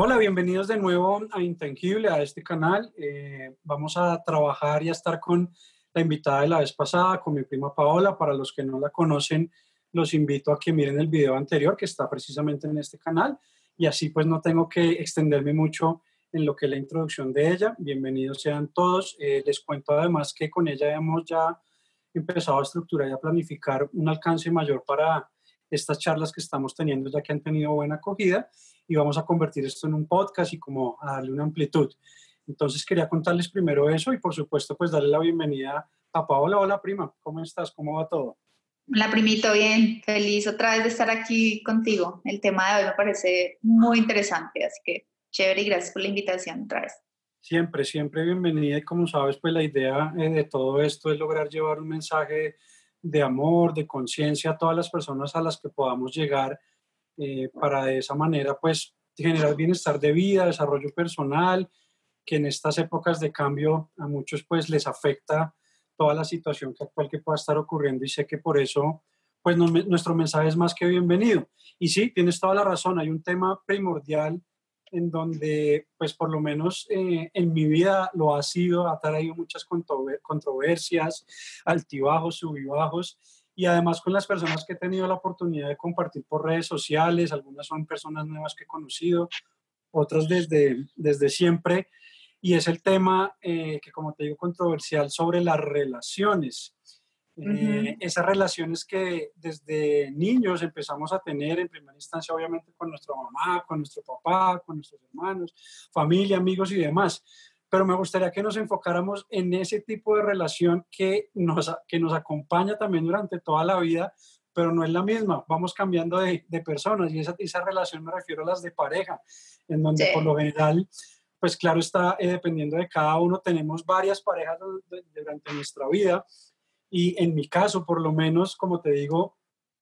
Hola, bienvenidos de nuevo a Intangible, a este canal. Eh, vamos a trabajar y a estar con la invitada de la vez pasada, con mi prima Paola. Para los que no la conocen, los invito a que miren el video anterior que está precisamente en este canal y así pues no tengo que extenderme mucho en lo que es la introducción de ella. Bienvenidos sean todos. Eh, les cuento además que con ella hemos ya empezado a estructurar y a planificar un alcance mayor para estas charlas que estamos teniendo ya que han tenido buena acogida y vamos a convertir esto en un podcast y como a darle una amplitud. Entonces quería contarles primero eso y por supuesto pues darle la bienvenida a Paola. Hola prima, ¿cómo estás? ¿Cómo va todo? Hola primito, bien, feliz otra vez de estar aquí contigo. El tema de hoy me parece muy interesante, así que chévere y gracias por la invitación otra vez. Siempre, siempre bienvenida y como sabes pues la idea eh, de todo esto es lograr llevar un mensaje de amor, de conciencia a todas las personas a las que podamos llegar eh, para de esa manera pues generar bienestar de vida, desarrollo personal, que en estas épocas de cambio a muchos pues les afecta toda la situación actual que pueda estar ocurriendo y sé que por eso pues nuestro mensaje es más que bienvenido. Y sí, tienes toda la razón, hay un tema primordial en donde pues por lo menos eh, en mi vida lo ha sido, ha traído muchas controversias, altibajos, subibajos y además con las personas que he tenido la oportunidad de compartir por redes sociales, algunas son personas nuevas que he conocido, otras desde, desde siempre, y es el tema eh, que como te digo controversial sobre las relaciones. Eh, esas relaciones que desde niños empezamos a tener, en primera instancia obviamente con nuestra mamá, con nuestro papá, con nuestros hermanos, familia, amigos y demás pero me gustaría que nos enfocáramos en ese tipo de relación que nos, que nos acompaña también durante toda la vida, pero no es la misma, vamos cambiando de, de personas y esa, esa, relación me refiero a las de pareja, en donde por lo general, pues claro está, eh, dependiendo de cada uno, tenemos varias parejas durante nuestra vida. Y en mi caso, por lo menos, como te digo,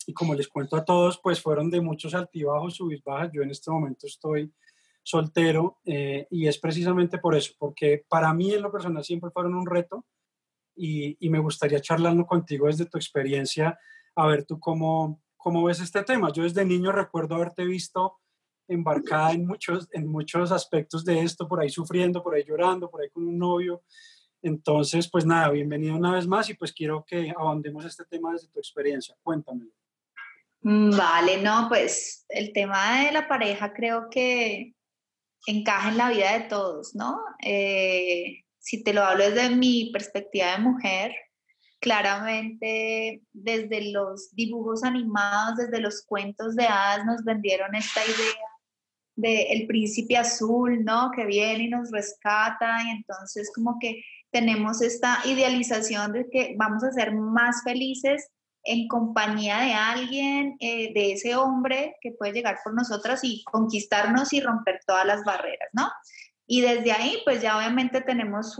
y como les cuento a todos, pues fueron de muchos altibajos, subis, bajas, yo en este momento estoy soltero eh, y es precisamente por eso, porque para mí en lo personal siempre fueron un reto y, y, me gustaría charlarlo contigo desde tu experiencia, a ver tú cómo, cómo ves este tema. Yo desde niño recuerdo haberte visto embarcada en muchos, en muchos aspectos de esto, por ahí sufriendo, por ahí llorando, por ahí con un novio. Entonces, pues nada, bienvenido una vez más y pues quiero que ahondemos este tema desde tu experiencia. Cuéntamelo. Mm, vale, no, pues el tema de la pareja creo que encaja en la vida de todos, ¿no? Eh, si te lo hablo desde mi perspectiva de mujer, claramente desde los dibujos animados, desde los cuentos de hadas nos vendieron esta idea de el príncipe azul, ¿no? Que viene y nos rescata y entonces como que tenemos esta idealización de que vamos a ser más felices en compañía de alguien, eh, de ese hombre que puede llegar por nosotras y conquistarnos y romper todas las barreras, ¿no? Y desde ahí, pues ya obviamente tenemos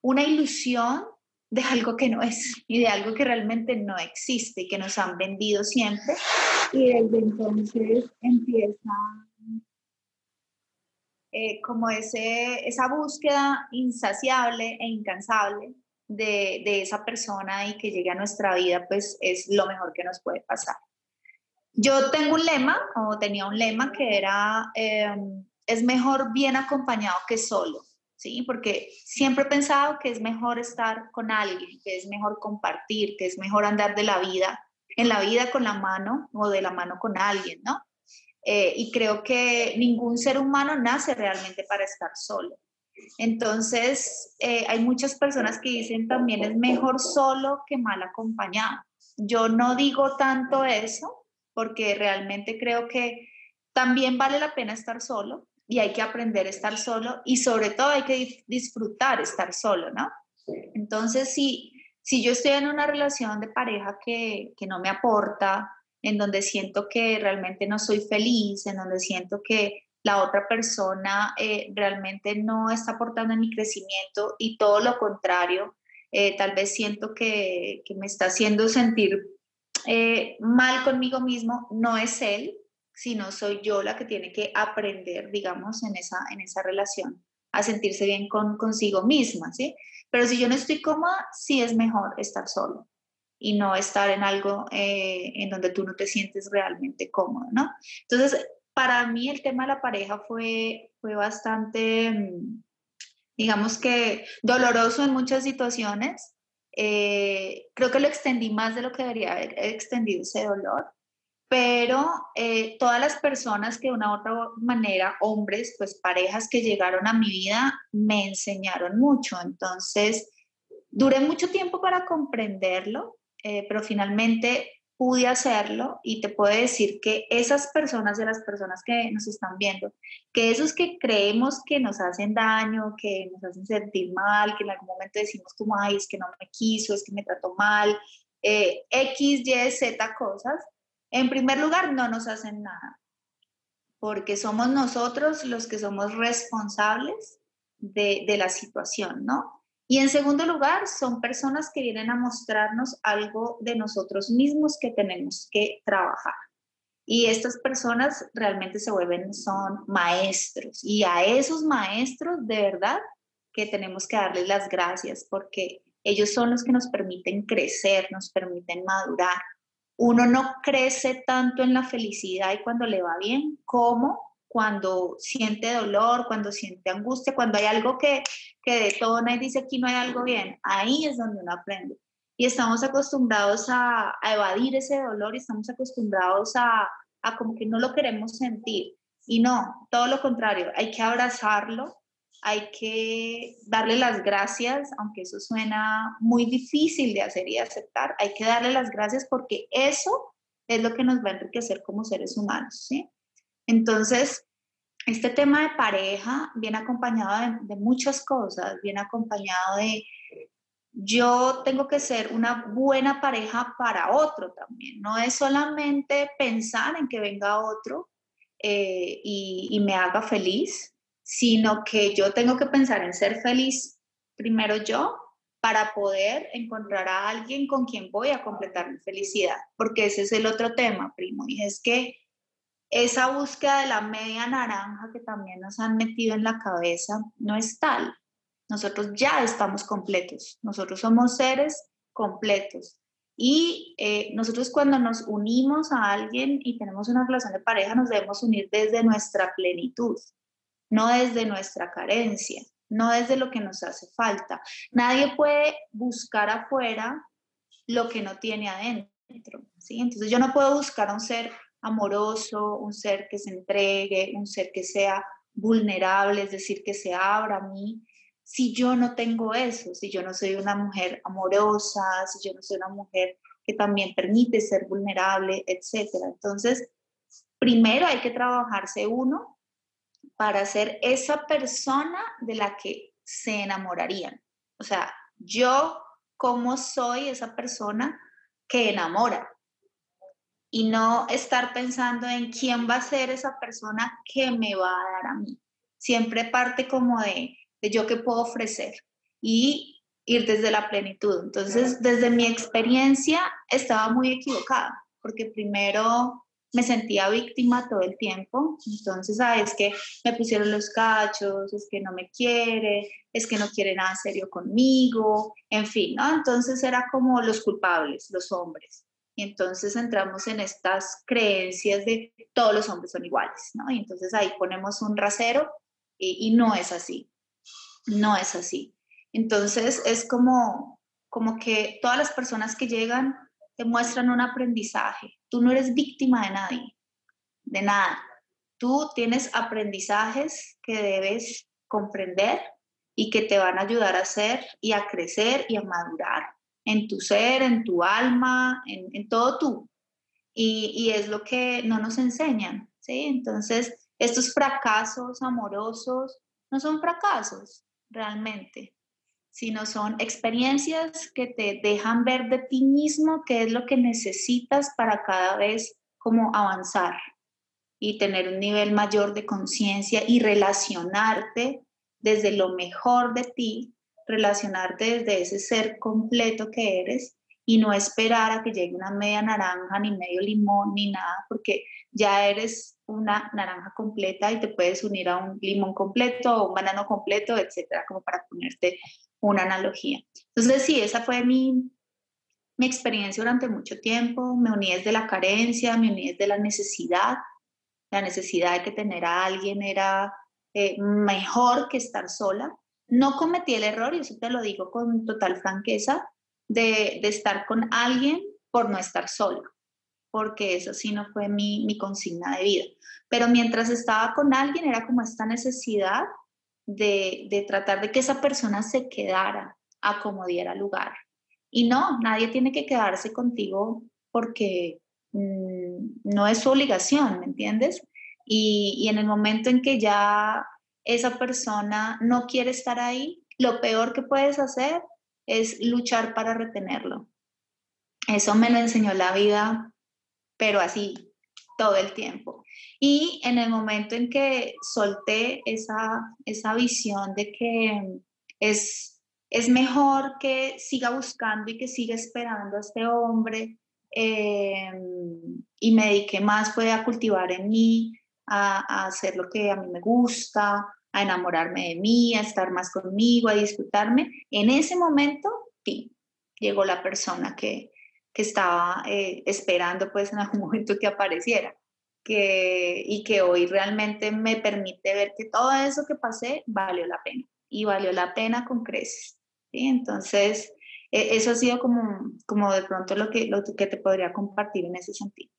una ilusión de algo que no es y de algo que realmente no existe y que nos han vendido siempre. Y desde entonces empieza eh, como ese, esa búsqueda insaciable e incansable de, esa persona y que llegue a nuestra vida, pues es lo mejor que nos puede pasar. Yo tengo un lema, o tenía un lema que era, em, es mejor bien acompañado que solo, ¿sí? Porque siempre he pensado que es mejor estar con alguien, que es mejor compartir, que es mejor andar de la vida, en la vida con la mano o de la mano con alguien, ¿no? Eh, y creo que ningún ser humano nace realmente para estar solo. Entonces, eh, hay muchas personas que dicen también es mejor solo que mal acompañado. Yo no digo tanto eso porque realmente creo que también vale la pena estar solo y hay que aprender a estar solo y sobre todo hay que disfrutar estar solo, ¿no? Entonces, si, si yo estoy en una relación de pareja que, que no me aporta, en donde siento que realmente no soy feliz, en donde siento que la otra persona eh, realmente no está aportando en mi crecimiento y todo lo contrario, eh, tal vez siento que, me está haciendo sentir eh, mal conmigo mismo, no es él, sino soy yo la que tiene que aprender, digamos, en esa, en esa relación, a sentirse bien con, consigo misma, ¿sí? Pero si yo no estoy cómoda, sí es mejor estar solo y no estar en algo en donde tú no te sientes realmente cómodo, ¿no? Entonces, para mí el tema de la pareja fue, fue bastante, mm, digamos que doloroso en muchas situaciones. Eh, creo que lo extendí más de lo que debería haber extendido ese dolor, pero eh, todas las personas que de una u otra manera, hombres, pues parejas que llegaron a mi vida, me enseñaron mucho. Entonces, duré mucho tiempo para comprenderlo, eh, pero finalmente pude hacerlo y te puedo decir que esas personas de las personas que nos están viendo, que esos que creemos que nos hacen daño, que nos hacen sentir mal, que en algún momento decimos como, ay, es que no me quiso, es que me trató mal, eh, X, Y, Z cosas, en primer lugar no nos hacen nada, porque somos nosotros los que somos responsables de, de la situación, ¿no? Y en segundo lugar, son personas que vienen a mostrarnos algo de nosotros mismos que tenemos que trabajar. Y estas personas realmente se vuelven, son maestros. Y a esos maestros, de verdad, que tenemos que darles las gracias porque ellos son los que nos permiten crecer, nos permiten madurar. Uno no crece tanto en la felicidad y cuando le va bien como cuando siente dolor, cuando siente angustia, cuando hay algo que, que detona y dice aquí no hay algo bien, ahí es donde uno aprende. Y estamos acostumbrados a, a evadir ese dolor y estamos acostumbrados a, a como que no lo queremos sentir. Y no, todo lo contrario, hay que abrazarlo, hay que darle las gracias, aunque eso suena muy difícil de hacer y de aceptar, hay que darle las gracias porque eso es lo que nos va a enriquecer como seres humanos, ¿sí? Entonces, este tema de pareja viene acompañado de, muchas cosas, viene acompañado de yo tengo que ser una buena pareja para otro también. No es solamente pensar en que venga otro eh, y, y, me haga feliz, sino que yo tengo que pensar en ser feliz primero yo para poder encontrar a alguien con quien voy a completar mi felicidad. Porque ese es el otro tema, primo, y es que esa búsqueda de la media naranja que también nos han metido en la cabeza no es tal. Nosotros ya estamos completos, nosotros somos seres completos. Y eh, nosotros cuando nos unimos a alguien y tenemos una relación de pareja, nos debemos unir desde nuestra plenitud, no desde nuestra carencia, no desde lo que nos hace falta. Nadie puede buscar afuera lo que no tiene adentro. ¿sí? Entonces yo no puedo buscar a un ser amoroso, un ser que se entregue, un ser que sea vulnerable, es decir, que se abra a mí. Si yo no tengo eso, si yo no soy una mujer amorosa, si yo no soy una mujer que también permite ser vulnerable, etc. Entonces, primero hay que trabajarse uno para ser esa persona de la que se enamorarían. O sea, yo, ¿cómo soy esa persona que enamora? Y no estar pensando en quién va a ser esa persona que me va a dar a mí. Siempre parte como de, de yo qué puedo ofrecer y ir desde la plenitud. Entonces, desde mi experiencia, estaba muy equivocada, porque primero me sentía víctima todo el tiempo. Entonces, ah, es que me pusieron los cachos, es que no me quiere, es que no quiere nada serio conmigo, en fin, ¿no? Entonces era como los culpables, los hombres. Y entonces entramos en estas creencias de todos los hombres son iguales, ¿no? Y entonces ahí ponemos un rasero y, no es así, no es así. Entonces es como, como que todas las personas que llegan te muestran un aprendizaje. Tú no eres víctima de nadie, de nada. Tú tienes aprendizajes que debes comprender y que te van a ayudar a ser y a crecer y a madurar en tu ser, en tu alma, en, todo tú. Y, y, es lo que no nos enseñan, ¿sí? Entonces, estos fracasos amorosos no son fracasos realmente, sino son experiencias que te dejan ver de ti mismo qué es lo que necesitas para cada vez como avanzar y tener un nivel mayor de conciencia y relacionarte desde lo mejor de ti relacionarte desde ese ser completo que eres y no esperar a que llegue una media naranja, ni medio limón, ni nada, porque ya eres una naranja completa y te puedes unir a un limón completo o un banano completo, etcétera, como para ponerte una analogía. Entonces, sí, esa fue mi, mi experiencia durante mucho tiempo. Me uní desde la carencia, me uní desde la necesidad la necesidad de que tener a alguien era eh, mejor que estar sola. No cometí el error, y eso te lo digo con total franqueza, de, de estar con alguien por no estar sola, porque eso sí no fue mi, mi consigna de vida. Pero mientras estaba con alguien era como esta necesidad de, de tratar de que esa persona se quedara a lugar. Y no, nadie tiene que quedarse contigo porque mm, no es su obligación, ¿me entiendes? Y, y en el momento en que ya esa persona no quiere estar ahí, lo peor que puedes hacer es luchar para retenerlo. Eso me lo enseñó la vida, pero así, todo el tiempo. Y en el momento en que solté esa, esa visión de que es, es mejor que siga buscando y que siga esperando a este hombre eh, y me dediqué más fue a cultivar en mí, a, a hacer lo que a mí me gusta, a enamorarme de mí, a estar más conmigo, a disfrutarme. En ese momento, sí, llegó la persona que, que estaba eh, esperando pues en algún momento que apareciera. Que, y que hoy realmente me permite ver que todo eso que pasé valió la pena y valió la pena con creces. ¿sí? Entonces, e, eso ha sido como, como de pronto lo que, lo que te podría compartir en ese sentido.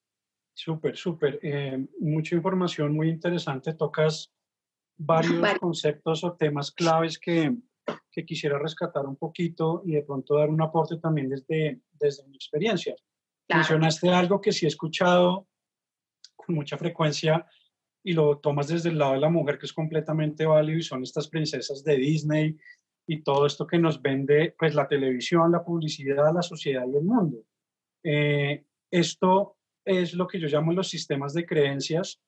Súper, súper. Eh, mucha información muy interesante. Tocas varios conceptos o temas claves que, que quisiera rescatar un poquito y de pronto dar un aporte también desde, desde mi experiencia. Mencionaste algo que sí he escuchado con mucha frecuencia y lo tomas desde el lado de la mujer, que es completamente válido, y son estas princesas de Disney y todo esto que nos vende pues la televisión, la publicidad, la sociedad y el mundo. Eh, esto es lo que yo llamo los sistemas de creencias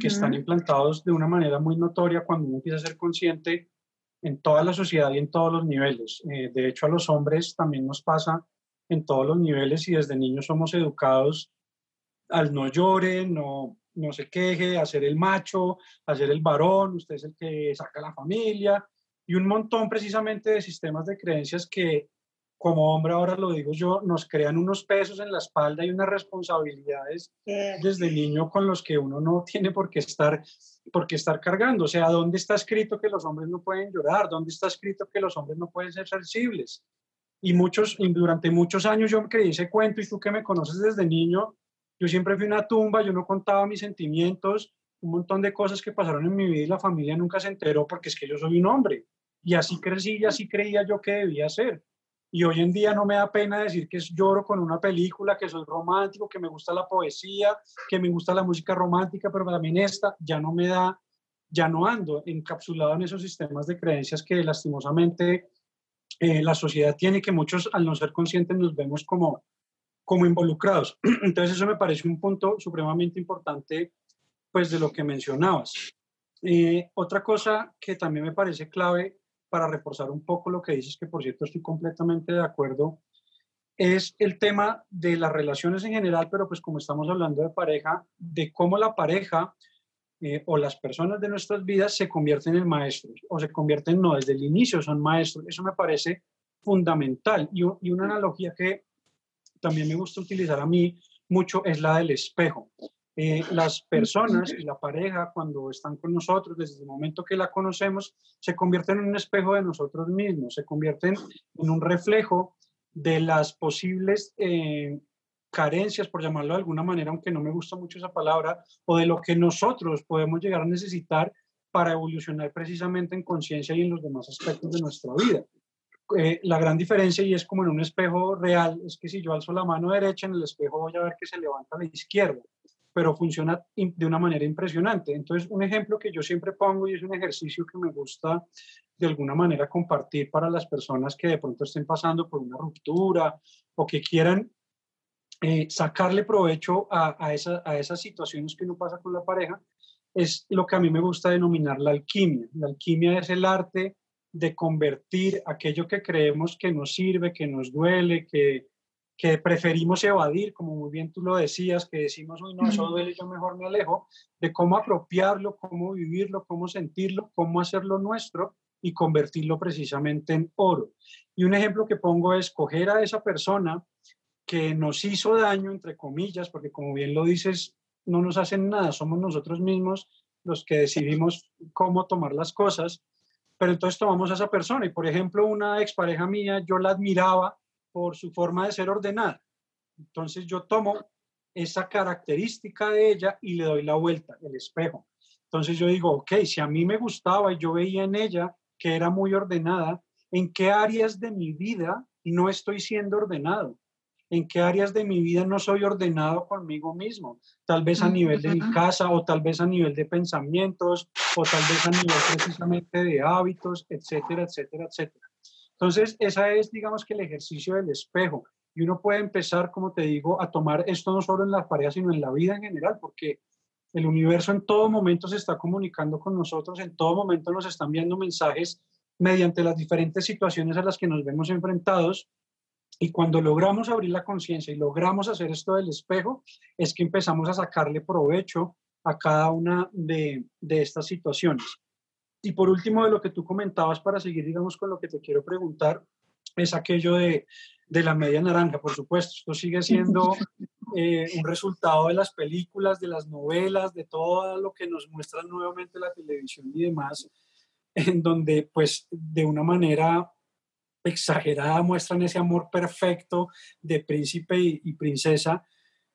que están implantados de una manera muy notoria cuando uno empieza a ser consciente en toda la sociedad y en todos los niveles. Eh, de hecho, a los hombres también nos pasa en todos los niveles y desde niños somos educados al no llore, no, no se queje, hacer el macho, hacer el varón, usted es el que saca la familia y un montón precisamente de sistemas de creencias que como hombre, ahora lo digo yo, nos crean unos pesos en la espalda y unas responsabilidades desde niño con los que uno no tiene por qué estar por qué estar cargando. O sea, ¿dónde está escrito que los hombres no pueden llorar? ¿Dónde está escrito que los hombres no pueden ser sensibles? Y muchos, y durante muchos años yo creí ese cuento y tú que me conoces desde niño, yo siempre fui una tumba, yo no contaba mis sentimientos, un montón de cosas que pasaron en mi vida y la familia nunca se enteró porque es que yo soy un hombre. Y así crecí y así creía yo que debía ser. Y hoy en día no me da pena decir que lloro con una película, que soy romántico, que me gusta la poesía, que me gusta la música romántica, pero también esta ya no me da, ya no ando encapsulado en esos sistemas de creencias que lastimosamente eh, la sociedad tiene, que muchos al no ser conscientes nos vemos como, como involucrados. Entonces eso me parece un punto supremamente importante pues de lo que mencionabas. Eh, otra cosa que también me parece clave para reforzar un poco lo que dices, que por cierto estoy completamente de acuerdo, es el tema de las relaciones en general, pero pues como estamos hablando de pareja, de cómo la pareja eh, o las personas de nuestras vidas se convierten en maestros o se convierten, no, desde el inicio son maestros. Eso me parece fundamental. Y, y una analogía que también me gusta utilizar a mí mucho es la del espejo. Eh, las personas y la pareja cuando están con nosotros, desde el momento que la conocemos, se convierten en un espejo de nosotros mismos, se convierten en un reflejo de las posibles eh, carencias, por llamarlo de alguna manera, aunque no me gusta mucho esa palabra, o de lo que nosotros podemos llegar a necesitar para evolucionar precisamente en conciencia y en los demás aspectos de nuestra vida. Eh, la gran diferencia, y es como en un espejo real, es que si yo alzo la mano derecha en el espejo voy a ver que se levanta la izquierda pero funciona de una manera impresionante. Entonces, un ejemplo que yo siempre pongo y es un ejercicio que me gusta de alguna manera compartir para las personas que de pronto estén pasando por una ruptura o que quieran eh, sacarle provecho a, a, esa, a esas situaciones que uno pasa con la pareja, es lo que a mí me gusta denominar la alquimia. La alquimia es el arte de convertir aquello que creemos que nos sirve, que nos duele, que, que preferimos evadir, como muy bien tú lo decías, que decimos, uy, no, eso duele, yo mejor me alejo, de cómo apropiarlo, cómo vivirlo, cómo sentirlo, cómo hacerlo nuestro y convertirlo precisamente en oro. Y un ejemplo que pongo es coger a esa persona que nos hizo daño, entre comillas, porque como bien lo dices, no nos hacen nada, somos nosotros mismos los que decidimos cómo tomar las cosas, pero entonces tomamos a esa persona y por ejemplo una expareja mía, yo la admiraba por su forma de ser ordenada. Entonces yo tomo esa característica de ella y le doy la vuelta, el espejo. Entonces yo digo, ok, si a mí me gustaba y yo veía en ella que era muy ordenada, ¿en qué áreas de mi vida no estoy siendo ordenado? ¿En qué áreas de mi vida no soy ordenado conmigo mismo? Tal vez a nivel de mi casa o tal vez a nivel de pensamientos o tal vez a nivel precisamente de hábitos, etcétera, etcétera, etcétera. Entonces, esa es, digamos que el ejercicio del espejo. Y uno puede empezar, como te digo, a tomar esto no solo en la pareja, sino en la vida en general, porque el universo en todo momento se está comunicando con nosotros, en todo momento nos están viendo mensajes mediante las diferentes situaciones a las que nos vemos enfrentados. Y cuando logramos abrir la conciencia y logramos hacer esto del espejo, es que empezamos a sacarle provecho a cada una de estas situaciones. Y por último, de lo que tú comentabas, para seguir, digamos, con lo que te quiero preguntar, es aquello de de la media naranja, por supuesto. Esto sigue siendo eh, un resultado de las películas, de las novelas, de todo lo que nos muestra nuevamente la televisión y demás, en donde pues de una manera exagerada muestran ese amor perfecto de príncipe y, princesa,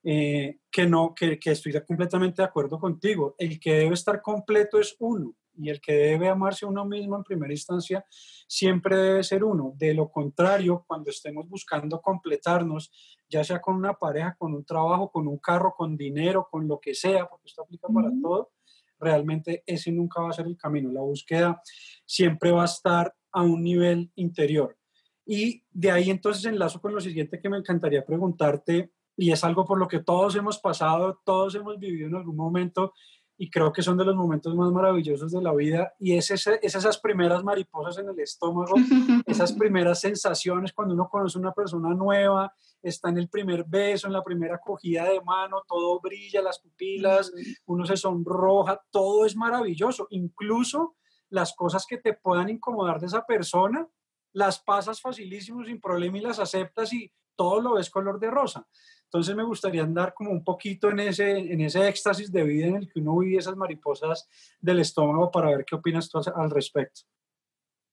eh, que no, que, que estoy completamente de acuerdo contigo. El que debe estar completo es uno y el que debe amarse a uno mismo en primera instancia siempre debe ser uno. De lo contrario, cuando estemos buscando completarnos, ya sea con una pareja, con un trabajo, con un carro, con dinero, con lo que sea, porque esto aplica para todo, realmente ese nunca va a ser el camino. La búsqueda siempre va a estar a un nivel interior. Y de ahí entonces enlazo con lo siguiente que me encantaría preguntarte, y es algo por lo que todos hemos pasado, todos hemos vivido en algún momento, y creo que son de los momentos más maravillosos de la vida y es, esas primeras mariposas en el estómago, esas primeras sensaciones cuando uno conoce a una persona nueva, está en el primer beso, en la primera acogida de mano, todo brilla, las pupilas, uno se sonroja, todo es maravilloso, incluso las cosas que te puedan incomodar de esa persona, las pasas facilísimo, sin problema y las aceptas y todo lo ves color de rosa. Entonces me gustaría andar como un poquito en ese, en ese éxtasis de vida en el que uno vive esas mariposas del estómago para ver qué opinas tú al respecto.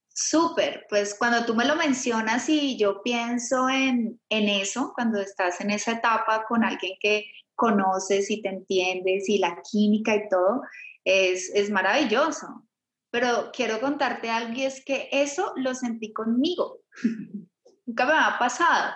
Súper, pues cuando tú me lo mencionas y yo pienso en, en eso, cuando estás en esa etapa con alguien que conoces y te entiendes y la química y todo, es, es maravilloso. Pero quiero contarte algo y es que eso lo sentí conmigo. Nunca me ha pasado.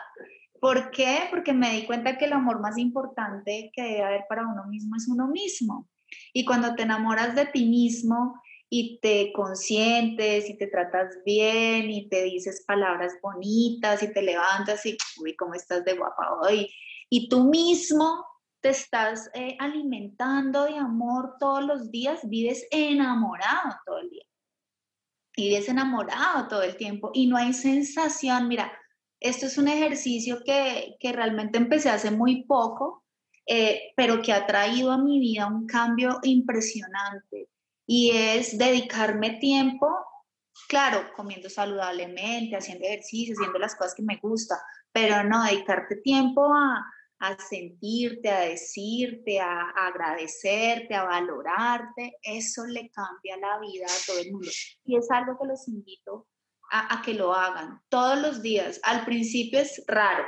¿Por qué? Porque me di cuenta que el amor más importante que debe haber para uno mismo es uno mismo. Y cuando te enamoras de ti mismo y te consientes y te tratas bien y te dices palabras bonitas y te levantas y, uy, ¿cómo estás de guapa hoy? Y tú mismo te estás eh, alimentando de amor todos los días, vives enamorado todo el día. Vives enamorado todo el tiempo y no hay sensación, mira, esto es un ejercicio que, realmente empecé hace muy poco, eh, pero que ha traído a mi vida un cambio impresionante y es dedicarme tiempo, claro, comiendo saludablemente, haciendo ejercicio, haciendo las cosas que me gustan, pero no dedicarte tiempo a, sentirte, a decirte, a, a, agradecerte, a valorarte, eso le cambia la vida a todo el mundo. Y es algo que los invito a, que lo hagan todos los días. Al principio es raro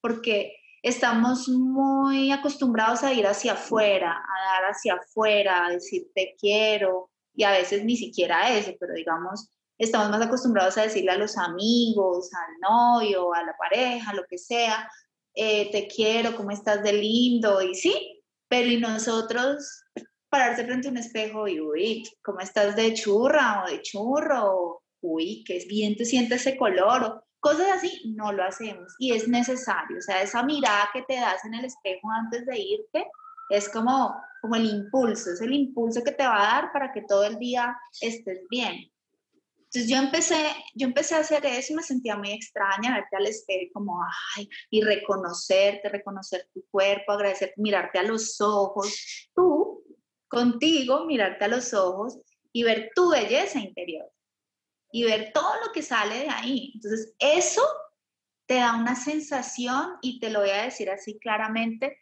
porque estamos muy acostumbrados a ir hacia afuera, a dar hacia afuera, a decir te quiero y a veces ni siquiera eso, pero digamos, estamos más acostumbrados a decirle a los amigos, al novio, a la pareja, lo que sea, eh, te quiero, ¿cómo estás de lindo? Y sí, pero y nosotros pararse frente a un espejo y, uy, ¿cómo estás de churra o de churro? Uy, qué bien te siente ese color, o cosas así, no lo hacemos y es necesario. O sea, esa mirada que te das en el espejo antes de irte es como, como el impulso, es el impulso que te va a dar para que todo el día estés bien. Entonces yo empecé, yo empecé a hacer eso y me sentía muy extraña, verte al espejo como, ay, y reconocerte, reconocer tu cuerpo, agradecer, mirarte a los ojos, tú, contigo, mirarte a los ojos y ver tu belleza interior y ver todo lo que sale de ahí. Entonces, eso te da una sensación, y te lo voy a decir así claramente,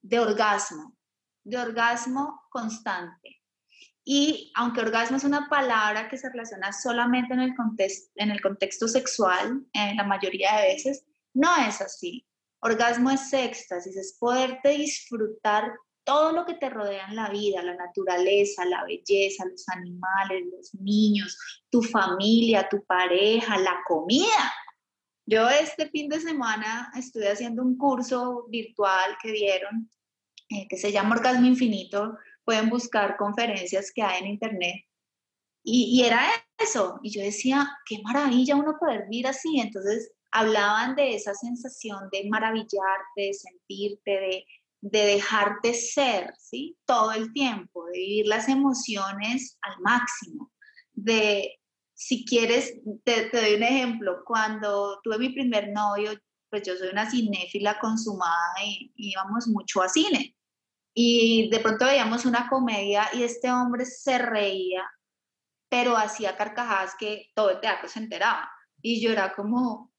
de orgasmo, de orgasmo constante. Y aunque orgasmo es una palabra que se relaciona solamente en el, contexto, en el contexto sexual, en la mayoría de veces, no es así. Orgasmo es éxtasis, es poderte disfrutar todo lo que te rodea en la vida, la naturaleza, la belleza, los animales, los niños, tu familia, tu pareja, la comida. Yo este fin de semana estuve haciendo un curso virtual que dieron eh, que se llama Orgasmo Infinito. Pueden buscar conferencias que hay en internet. Y, y era eso. Y yo decía, qué maravilla uno poder vivir así. Entonces hablaban de esa sensación de maravillarte, de sentirte, de de dejarte ser, ¿sí? Todo el tiempo, de vivir las emociones al máximo, de, si quieres, te, doy un ejemplo, cuando tuve mi primer novio, pues yo soy una cinéfila consumada y, íbamos mucho a cine. Y de pronto veíamos una comedia y este hombre se reía, pero hacía carcajadas que todo el teatro se enteraba. Y yo era como,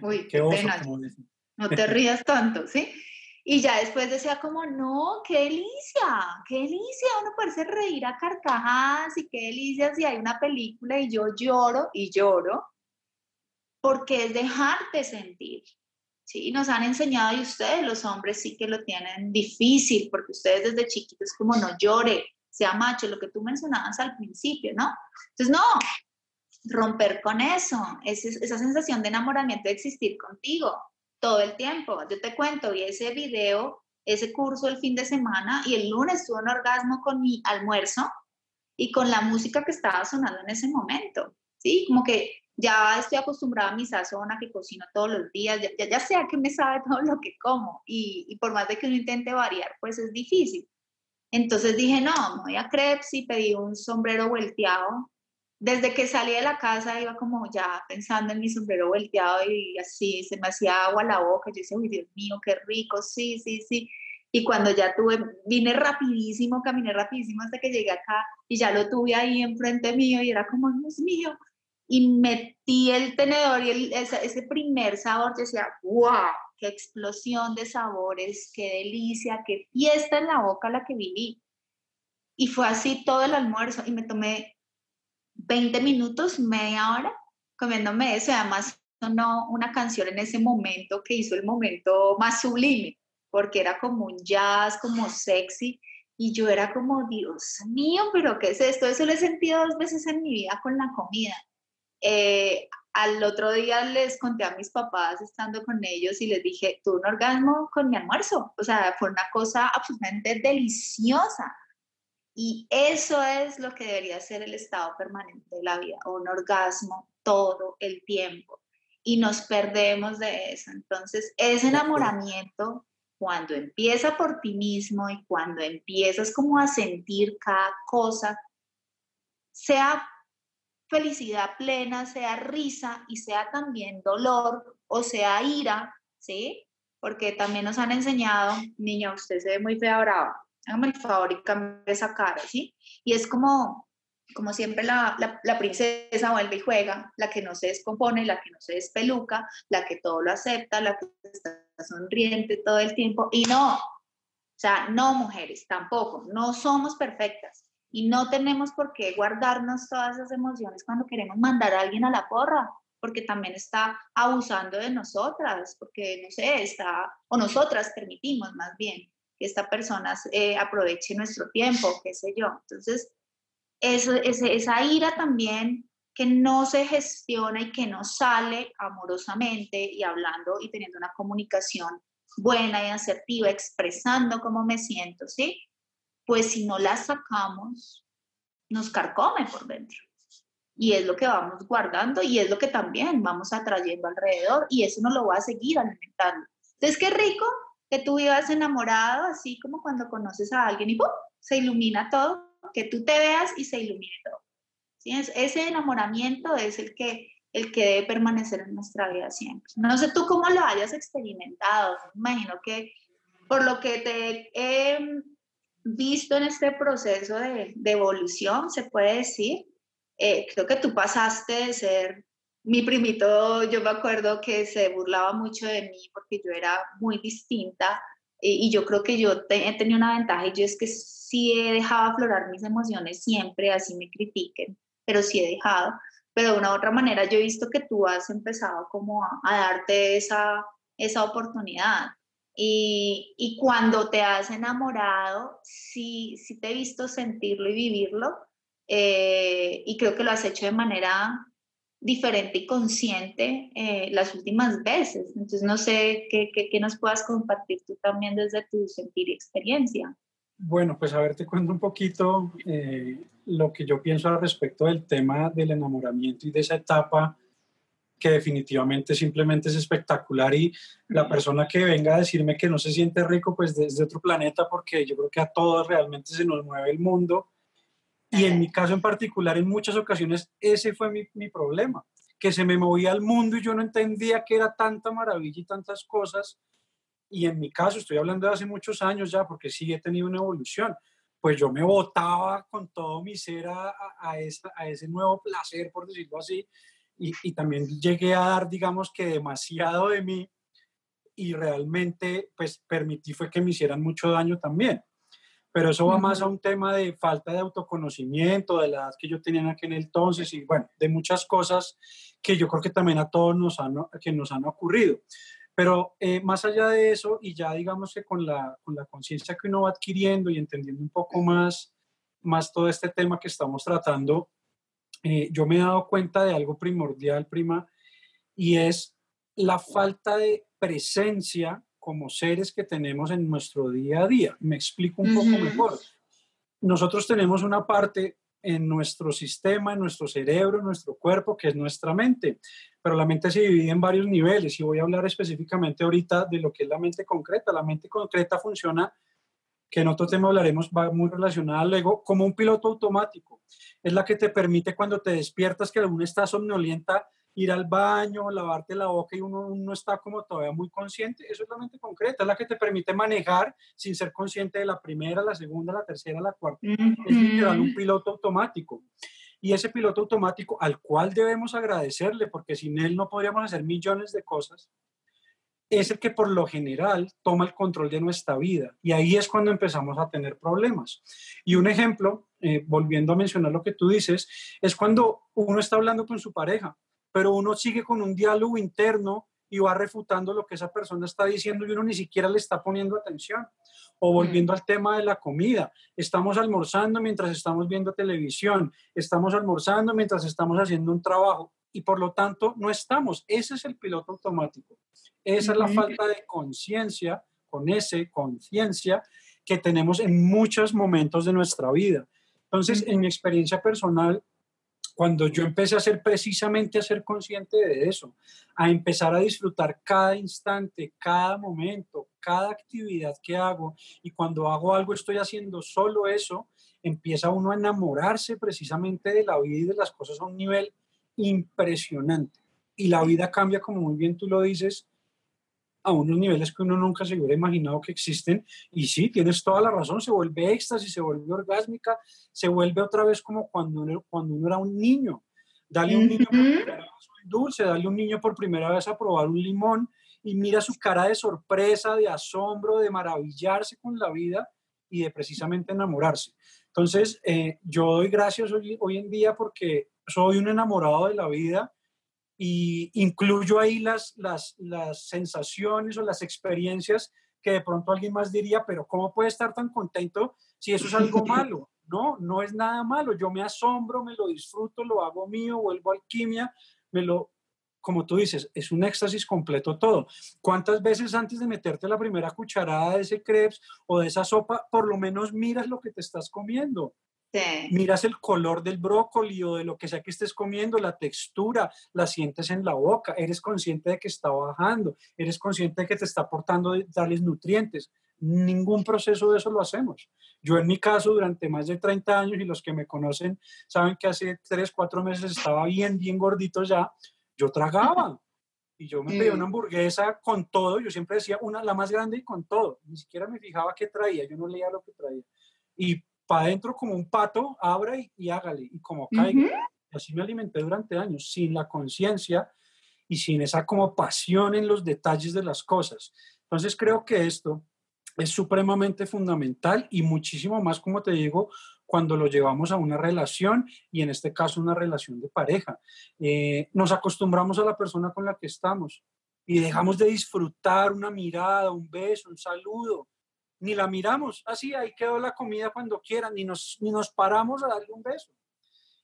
uy, qué, pena, no te rías tanto, ¿sí? Y ya después decía como, no, qué delicia, qué delicia, uno poderse reír a carcajadas y qué delicia si hay una película y yo lloro y lloro, porque es dejarte sentir. Sí, nos han enseñado y ustedes los hombres sí que lo tienen difícil, porque ustedes desde chiquitos como no llore, sea macho, lo que tú mencionabas al principio, ¿no? Entonces, no, romper con eso, esa sensación de enamoramiento de existir contigo, todo el tiempo. Yo te cuento, vi ese video, ese curso el fin de semana y el lunes tuve un orgasmo con mi almuerzo y con la música que estaba sonando en ese momento. Sí, como que ya estoy acostumbrada a mi sazón, a que cocino todos los días, ya, ya, sé a qué me sabe todo lo que como y, y, por más de que uno intente variar, pues es difícil. Entonces dije, no, me voy a crepes y pedí un sombrero volteado desde que salí de la casa iba como ya pensando en mi sombrero volteado y así se me hacía agua la boca. Yo decía, uy, Dios mío, qué rico, sí, sí, sí. Y cuando ya tuve, vine rapidísimo, caminé rapidísimo hasta que llegué acá y ya lo tuve ahí enfrente mío y era como, Dios mío. Y metí el tenedor y ese, ese, primer sabor, yo decía, wow, qué explosión de sabores, qué delicia, qué fiesta en la boca la que viví. Y fue así todo el almuerzo y me tomé 20 minutos, media hora comiéndome eso. Además, sonó una canción en ese momento que hizo el momento más sublime, porque era como un jazz, como sexy. Y yo era como, Dios mío, pero ¿qué es esto? Eso lo he sentido dos veces en mi vida con la comida. Eh, al otro día les conté a mis papás estando con ellos y les dije, tuve un orgasmo con mi almuerzo. O sea, fue una cosa absolutamente deliciosa. Y eso es lo que debería ser el estado permanente de la vida, un orgasmo todo el tiempo. Y nos perdemos de eso. Entonces, ese enamoramiento, cuando empieza por ti mismo y cuando empiezas como a sentir cada cosa, sea felicidad plena, sea risa y sea también dolor o sea ira, ¿sí? Porque también nos han enseñado, niña, usted se ve muy fea brava hágame el favor y cambie esa cara, ¿sí? Y es como, como siempre la, la, princesa vuelve y juega, la que no se descompone, la que no se despeluca, la que todo lo acepta, la que está sonriente todo el tiempo. Y no, o sea, no mujeres, tampoco, no somos perfectas. Y no tenemos por qué guardarnos todas esas emociones cuando queremos mandar a alguien a la porra, porque también está abusando de nosotras, porque no sé, está, o nosotras permitimos más bien esta persona eh, aproveche nuestro tiempo, qué sé yo. Entonces, eso, esa ira también que no se gestiona y que no sale amorosamente y hablando y teniendo una comunicación buena y asertiva, expresando cómo me siento, ¿sí? Pues si no la sacamos, nos carcome por dentro. Y es lo que vamos guardando y es lo que también vamos atrayendo alrededor y eso nos lo va a seguir alimentando. Entonces, qué rico que tú vivas enamorado, así como cuando conoces a alguien y se ilumina todo, que tú te veas y se ilumine todo. ¿Sí? ese enamoramiento es el que, el que debe permanecer en nuestra vida siempre. No sé tú cómo lo hayas experimentado, imagino que por lo que te he visto en este proceso de, de evolución, se puede decir, eh, creo que tú pasaste de ser mi primito, yo me acuerdo que se burlaba mucho de mí porque yo era muy distinta y, yo creo que yo he tenido una ventaja y yo es que sí he dejado aflorar mis emociones siempre, así me critiquen, pero sí he dejado. Pero de una u otra manera yo he visto que tú has empezado como a, darte esa, esa oportunidad. Y, y, cuando te has enamorado, sí, sí te he visto sentirlo y vivirlo. Eh, y creo que lo has hecho de manera diferente y consciente eh, las últimas veces. Entonces, no sé qué, qué, nos puedas compartir tú también desde tu sentir y experiencia. Bueno, pues a ver, te cuento un poquito eh, lo que yo pienso al respecto del tema del enamoramiento y de esa etapa que definitivamente simplemente es espectacular y la persona que venga a decirme que no se siente rico, pues desde otro planeta, porque yo creo que a todos realmente se nos mueve el mundo y en mi caso en particular, en muchas ocasiones, ese fue mi, mi problema, que se me movía el mundo y yo no entendía que era tanta maravilla y tantas cosas. Y en mi caso, estoy hablando de hace muchos años ya, porque sí he tenido una evolución, pues yo me botaba con todo mi ser a, a, a ese nuevo placer, por decirlo así, y, y, también llegué a dar, digamos que demasiado de mí y realmente pues permití fue que me hicieran mucho daño también pero eso va más a un tema de falta de autoconocimiento, de la edad que yo tenía en aquel entonces y bueno, de muchas cosas que yo creo que también a todos nos han, que nos han ocurrido. Pero eh, más allá de eso, y ya digamos que con la, con la conciencia que uno va adquiriendo y entendiendo un poco más, más todo este tema que estamos tratando, eh, yo me he dado cuenta de algo primordial, prima, y es la falta de presencia como seres que tenemos en nuestro día a día. Me explico un poco mejor. Nosotros tenemos una parte en nuestro sistema, en nuestro cerebro, en nuestro cuerpo, que es nuestra mente. Pero la mente se divide en varios niveles y voy a hablar específicamente ahorita de lo que es la mente concreta. La mente concreta funciona, que en otro tema hablaremos, va muy relacionada al ego, como un piloto automático. Es la que te permite cuando te despiertas que aún estás somnolienta ir al baño, lavarte la boca y uno no está como todavía muy consciente, eso es la mente concreta, es la que te permite manejar sin ser consciente de la primera, la segunda, la tercera, la cuarta. Es literal un piloto automático. Y ese piloto automático al cual debemos agradecerle, porque sin él no podríamos hacer millones de cosas, es el que por lo general toma el control de nuestra vida. Y ahí es cuando empezamos a tener problemas. Y un ejemplo, eh, volviendo a mencionar lo que tú dices, es cuando uno está hablando con su pareja pero uno sigue con un diálogo interno y va refutando lo que esa persona está diciendo y uno ni siquiera le está poniendo atención. O mm. volviendo al tema de la comida, estamos almorzando mientras estamos viendo televisión, estamos almorzando mientras estamos haciendo un trabajo y por lo tanto no estamos. Ese es el piloto automático. Esa es la falta de conciencia, con ese, conciencia, que tenemos en muchos momentos de nuestra vida. Entonces, en mi experiencia personal, cuando yo empecé a ser precisamente a ser consciente de eso, a empezar a disfrutar cada instante, cada momento, cada actividad que hago, y cuando hago algo estoy haciendo solo eso, empieza uno a enamorarse precisamente de la vida y de las cosas a un nivel impresionante. Y la vida cambia, como muy bien tú lo dices, a unos niveles que uno nunca se hubiera imaginado que existen. Y sí, tienes toda la razón, se vuelve éxtasis, se vuelve orgásmica, se vuelve otra vez como cuando uno, cuando uno era un niño. Dale un niño por primera vez un dulce, dale un niño por primera vez a probar un limón y mira su cara de sorpresa, de asombro, de maravillarse con la vida y de precisamente enamorarse. Entonces, eh, yo doy gracias hoy, hoy en día porque soy un enamorado de la vida y incluyo ahí las, las, las sensaciones o las experiencias que de pronto alguien más diría, pero ¿cómo puede estar tan contento si eso es algo malo? No, no es nada malo. Yo me asombro, me lo disfruto, lo hago mío, vuelvo alquimia, me lo, como tú dices, es un éxtasis completo todo. ¿Cuántas veces antes de meterte la primera cucharada de ese crepes o de esa sopa, por lo menos miras lo que te estás comiendo? Miras el color del brócoli o de lo que sea que estés comiendo, la textura, la sientes en la boca, eres consciente de que está bajando, eres consciente de que te está aportando tales nutrientes. Ningún proceso de eso lo hacemos. Yo en mi caso, durante más de 30 años, y los que me conocen saben que hace 3, 4 meses estaba bien, bien gordito ya, yo tragaba. Y yo me pedía una hamburguesa con todo, yo siempre decía una, la más grande y con todo. Ni siquiera me fijaba qué traía, yo no leía lo que traía. Y para adentro como un pato, abra y, hágale, y como caiga. Así me alimenté durante años, sin la conciencia y sin esa como pasión en los detalles de las cosas. Entonces creo que esto es supremamente fundamental y muchísimo más, como te digo, cuando lo llevamos a una relación y en este caso una relación de pareja. Eh, nos acostumbramos a la persona con la que estamos y dejamos de disfrutar una mirada, un beso, un saludo. Ni la miramos, así ahí quedó la comida cuando quieran, ni nos, ni nos paramos a darle un beso.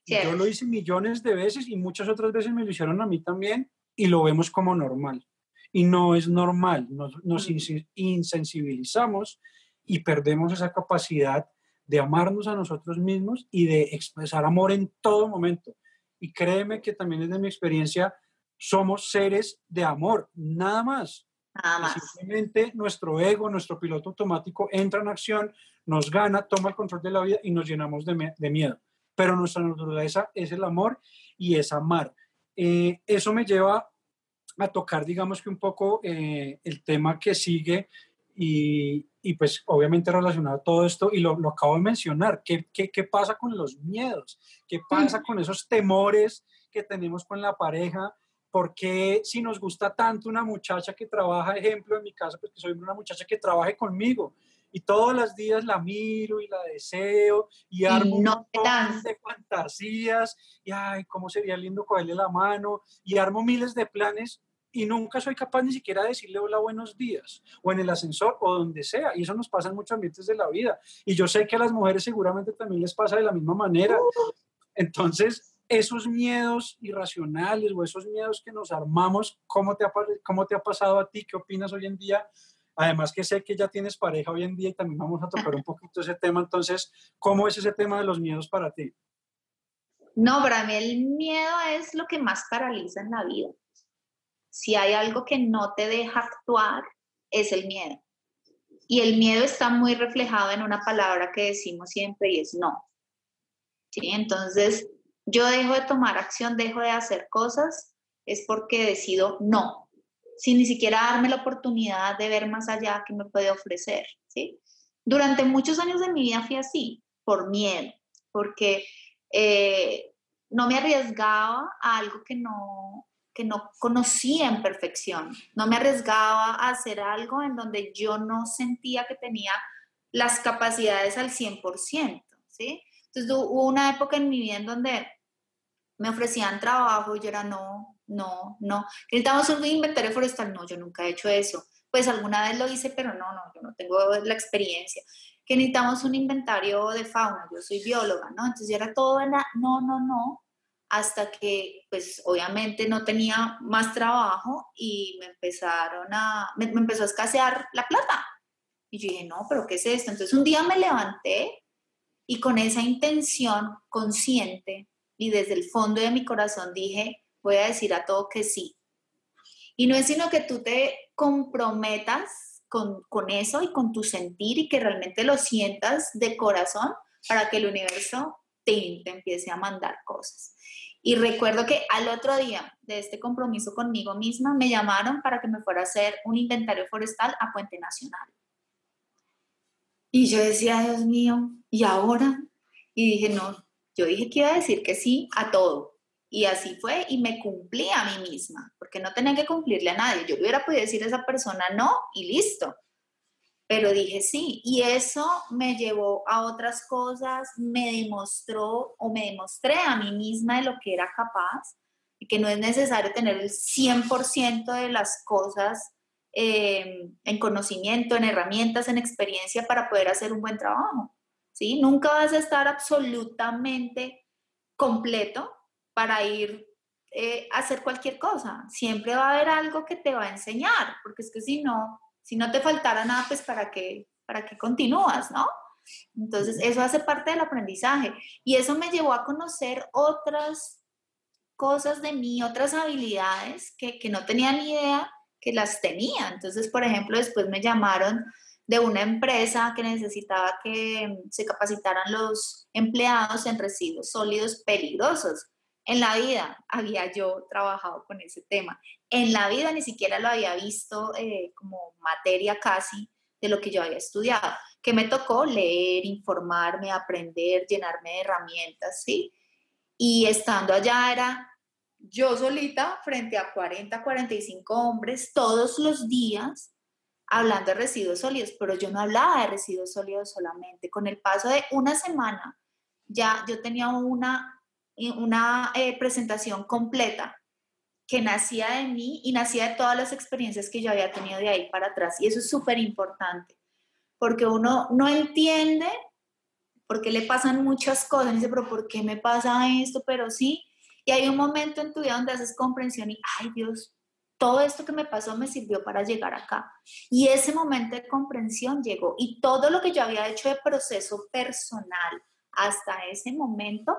Yo lo hice millones de veces y muchas otras veces me lo hicieron a mí también y lo vemos como normal y no es normal. Nos, nos insensibilizamos y perdemos esa capacidad de amarnos a nosotros mismos y de expresar amor en todo momento. Y créeme que también desde mi experiencia somos seres de amor, nada más. Nada más. Simplemente nuestro ego, nuestro piloto automático entra en acción, nos gana, toma el control de la vida y nos llenamos de, de miedo. Pero nuestra naturaleza es el amor y es amar. Eh, eso me lleva a tocar, digamos que un poco eh, el tema que sigue y, y, pues obviamente relacionado a todo esto, y lo, lo acabo de mencionar, ¿qué, ¿qué, qué, pasa con los miedos? ¿Qué pasa con esos temores que tenemos con la pareja? ¿Por qué si nos gusta tanto una muchacha que trabaja, ejemplo en mi caso, pues que soy una muchacha que trabaje conmigo, y todos los días la miro y la deseo y armo un montón de fantasías y ay, cómo sería lindo cogerle la mano y armo miles de planes y nunca soy capaz ni siquiera de decirle hola, buenos días, o en el ascensor, o donde sea. Y eso nos pasa en muchos ambientes de la vida. Y yo sé que a las mujeres seguramente también les pasa de la misma manera. Entonces, esos miedos irracionales o esos miedos que nos armamos, ¿cómo te ha, cómo te ha pasado a ti? ¿Qué opinas hoy en día? Además que sé que ya tienes pareja hoy en día y también vamos a tocar un poquito ese tema. Entonces, ¿cómo es ese tema de los miedos para ti? No, para mí el miedo es lo que más paraliza en la vida si hay algo que no te deja actuar, es el miedo. Y el miedo está muy reflejado en una palabra que decimos siempre y es no. ¿Sí? Entonces, yo dejo de tomar acción, dejo de hacer cosas, es porque decido no, sin ni siquiera darme la oportunidad de ver más allá que me puede ofrecer. ¿sí? Durante muchos años de mi vida fui así, por miedo, porque eh, no me arriesgaba a algo que no, que no conocía en perfección. No me arriesgaba a hacer algo en donde yo no sentía que tenía las capacidades al 100%, ¿sí? Entonces hubo una época en mi vida en donde me ofrecían trabajo y yo era no, no, no. Necesitamos un inventario forestal, no, yo nunca he hecho eso. Pues alguna vez lo hice, pero no, no, yo no tengo la experiencia. Que necesitamos un inventario de fauna, yo soy bióloga, ¿no? Entonces era todo, no, no, no hasta que pues obviamente no tenía más trabajo y me empezaron a, me, empezó a escasear la plata. Y yo dije, no, pero ¿qué es esto? Entonces un día me levanté y con esa intención consciente y desde el fondo de mi corazón dije, voy a decir a todo que sí. Y no es sino que tú te comprometas con, con eso y con tu sentir y que realmente lo sientas de corazón para que el universo te, te empiece a mandar cosas. Y recuerdo que al otro día de este compromiso conmigo misma me llamaron para que me fuera a hacer un inventario forestal a Puente Nacional. Y yo decía, Dios mío, ¿y ahora? Y dije, no, yo dije que iba a decir que sí a todo. Y así fue y me cumplí a mí misma, porque no tenía que cumplirle a nadie. Yo hubiera podido decir a esa persona no y listo pero dije sí, y eso me llevó a otras cosas, me demostró o me demostré a mí misma de lo que era capaz y que no es necesario tener el 100% de las cosas eh, en conocimiento, en herramientas, en experiencia para poder hacer un buen trabajo. ¿Sí? Nunca vas a estar absolutamente completo para ir eh, a hacer cualquier cosa. Siempre va a haber algo que te va a enseñar, porque es que si no, si no te faltara nada, pues para qué, para qué continúas, ¿no? Entonces, eso hace parte del aprendizaje. Y eso me llevó a conocer otras cosas de mí, otras habilidades que, que no tenía ni idea que las tenía. Entonces, por ejemplo, después me llamaron de una empresa que necesitaba que se capacitaran los empleados en residuos sólidos peligrosos. En la vida había yo trabajado con ese tema. En la vida ni siquiera lo había visto eh, como materia casi de lo que yo había estudiado, que me tocó leer, informarme, aprender, llenarme de herramientas, ¿sí? Y estando allá era yo solita frente a 40, 45 hombres todos los días hablando de residuos sólidos, pero yo no hablaba de residuos sólidos solamente. Con el paso de una semana, ya yo tenía una, una eh, presentación completa que nacía de mí y nacía de todas las experiencias que yo había tenido de ahí para atrás. Y eso es súper importante, porque uno no entiende por qué le pasan muchas cosas, y dice, pero ¿por qué me pasa esto? Pero sí, y hay un momento en tu vida donde haces comprensión y, ay Dios, todo esto que me pasó me sirvió para llegar acá. Y ese momento de comprensión llegó y todo lo que yo había hecho de proceso personal hasta ese momento,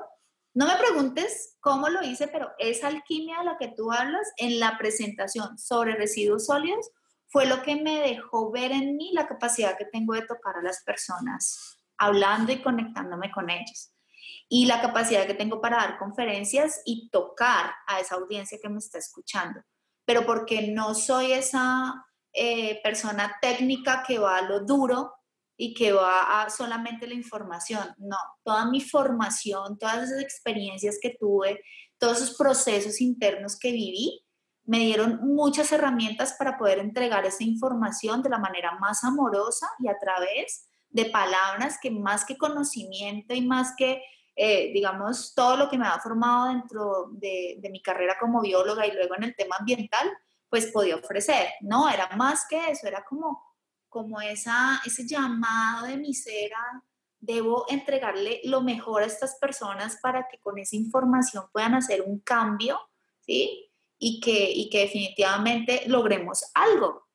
no me preguntes cómo lo hice, pero esa alquimia de la que tú hablas en la presentación sobre residuos sólidos fue lo que me dejó ver en mí la capacidad que tengo de tocar a las personas, hablando y conectándome con ellos. Y la capacidad que tengo para dar conferencias y tocar a esa audiencia que me está escuchando pero porque no soy esa eh, persona técnica que va a lo duro y que va a solamente la información. No, toda mi formación, todas esas experiencias que tuve, todos esos procesos internos que viví, me dieron muchas herramientas para poder entregar esa información de la manera más amorosa y a través de palabras que más que conocimiento y más que eh, digamos, todo lo que me ha formado dentro de, mi carrera como bióloga y luego en el tema ambiental, pues podía ofrecer, ¿no? Era más que eso, era como, como esa, ese llamado de mi ser debo entregarle lo mejor a estas personas para que con esa información puedan hacer un cambio, ¿sí? Y que, y que definitivamente logremos algo.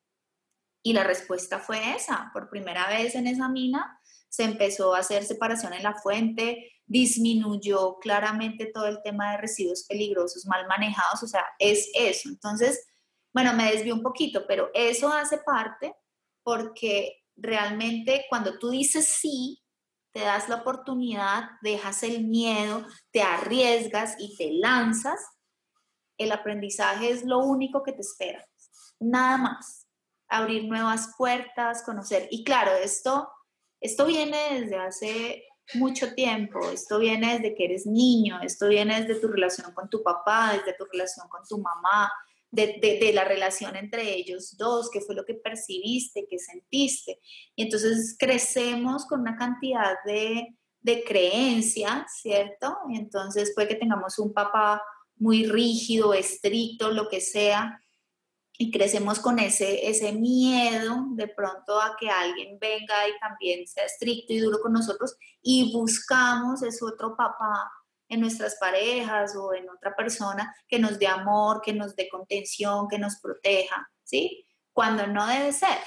Y la respuesta fue esa. Por primera vez en esa mina se empezó a hacer separación en la fuente, disminuyó claramente todo el tema de residuos peligrosos mal manejados, o sea, es eso. Entonces, bueno, me desvío un poquito, pero eso hace parte porque realmente cuando tú dices sí, te das la oportunidad, dejas el miedo, te arriesgas y te lanzas, el aprendizaje es lo único que te espera, nada más. Abrir nuevas puertas, conocer. Y claro, esto, esto viene desde hace mucho tiempo. Esto viene desde que eres niño, esto viene desde tu relación con tu papá, desde tu relación con tu mamá, de, la relación entre ellos dos, qué fue lo que percibiste, qué sentiste. Y entonces crecemos con una cantidad de, de creencias, ¿cierto? Y entonces puede que tengamos un papá muy rígido, estricto, lo que sea, y crecemos con ese, ese miedo de pronto a que alguien venga y también sea estricto y duro con nosotros y buscamos ese otro papá en nuestras parejas o en otra persona que nos dé amor, que nos dé contención, que nos proteja, ¿sí? Cuando no debe ser,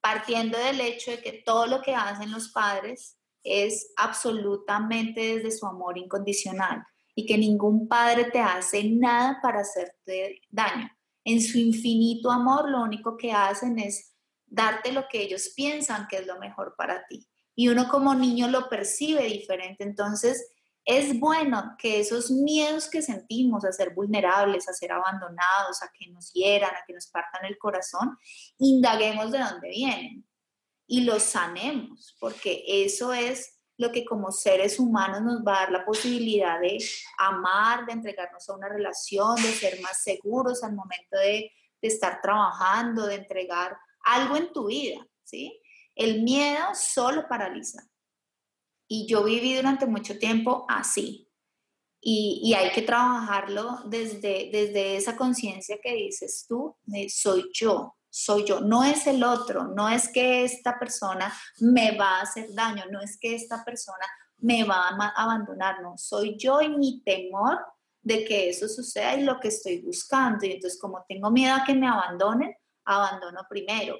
partiendo del hecho de que todo lo que hacen los padres es absolutamente desde su amor incondicional y que ningún padre te hace nada para hacerte daño en su infinito amor lo único que hacen es darte lo que ellos piensan que es lo mejor para ti. Y uno como niño lo percibe diferente. Entonces, es bueno que esos miedos que sentimos a ser vulnerables, a ser abandonados, a que nos hieran, a que nos partan el corazón, indaguemos de dónde vienen y los sanemos, porque eso es lo que como seres humanos nos va a dar la posibilidad de amar, de entregarnos a una relación, de ser más seguros al momento de, estar trabajando, de entregar algo en tu vida, ¿sí? El miedo solo paraliza. Y yo viví durante mucho tiempo así. Y, y hay que trabajarlo desde, desde esa conciencia que dices tú, de soy yo, soy yo, no es el otro, no es que esta persona me va a hacer daño, no es que esta persona me va a abandonar, no, soy yo y mi temor de que eso suceda y lo que estoy buscando. Y entonces como tengo miedo a que me abandonen, abandono primero.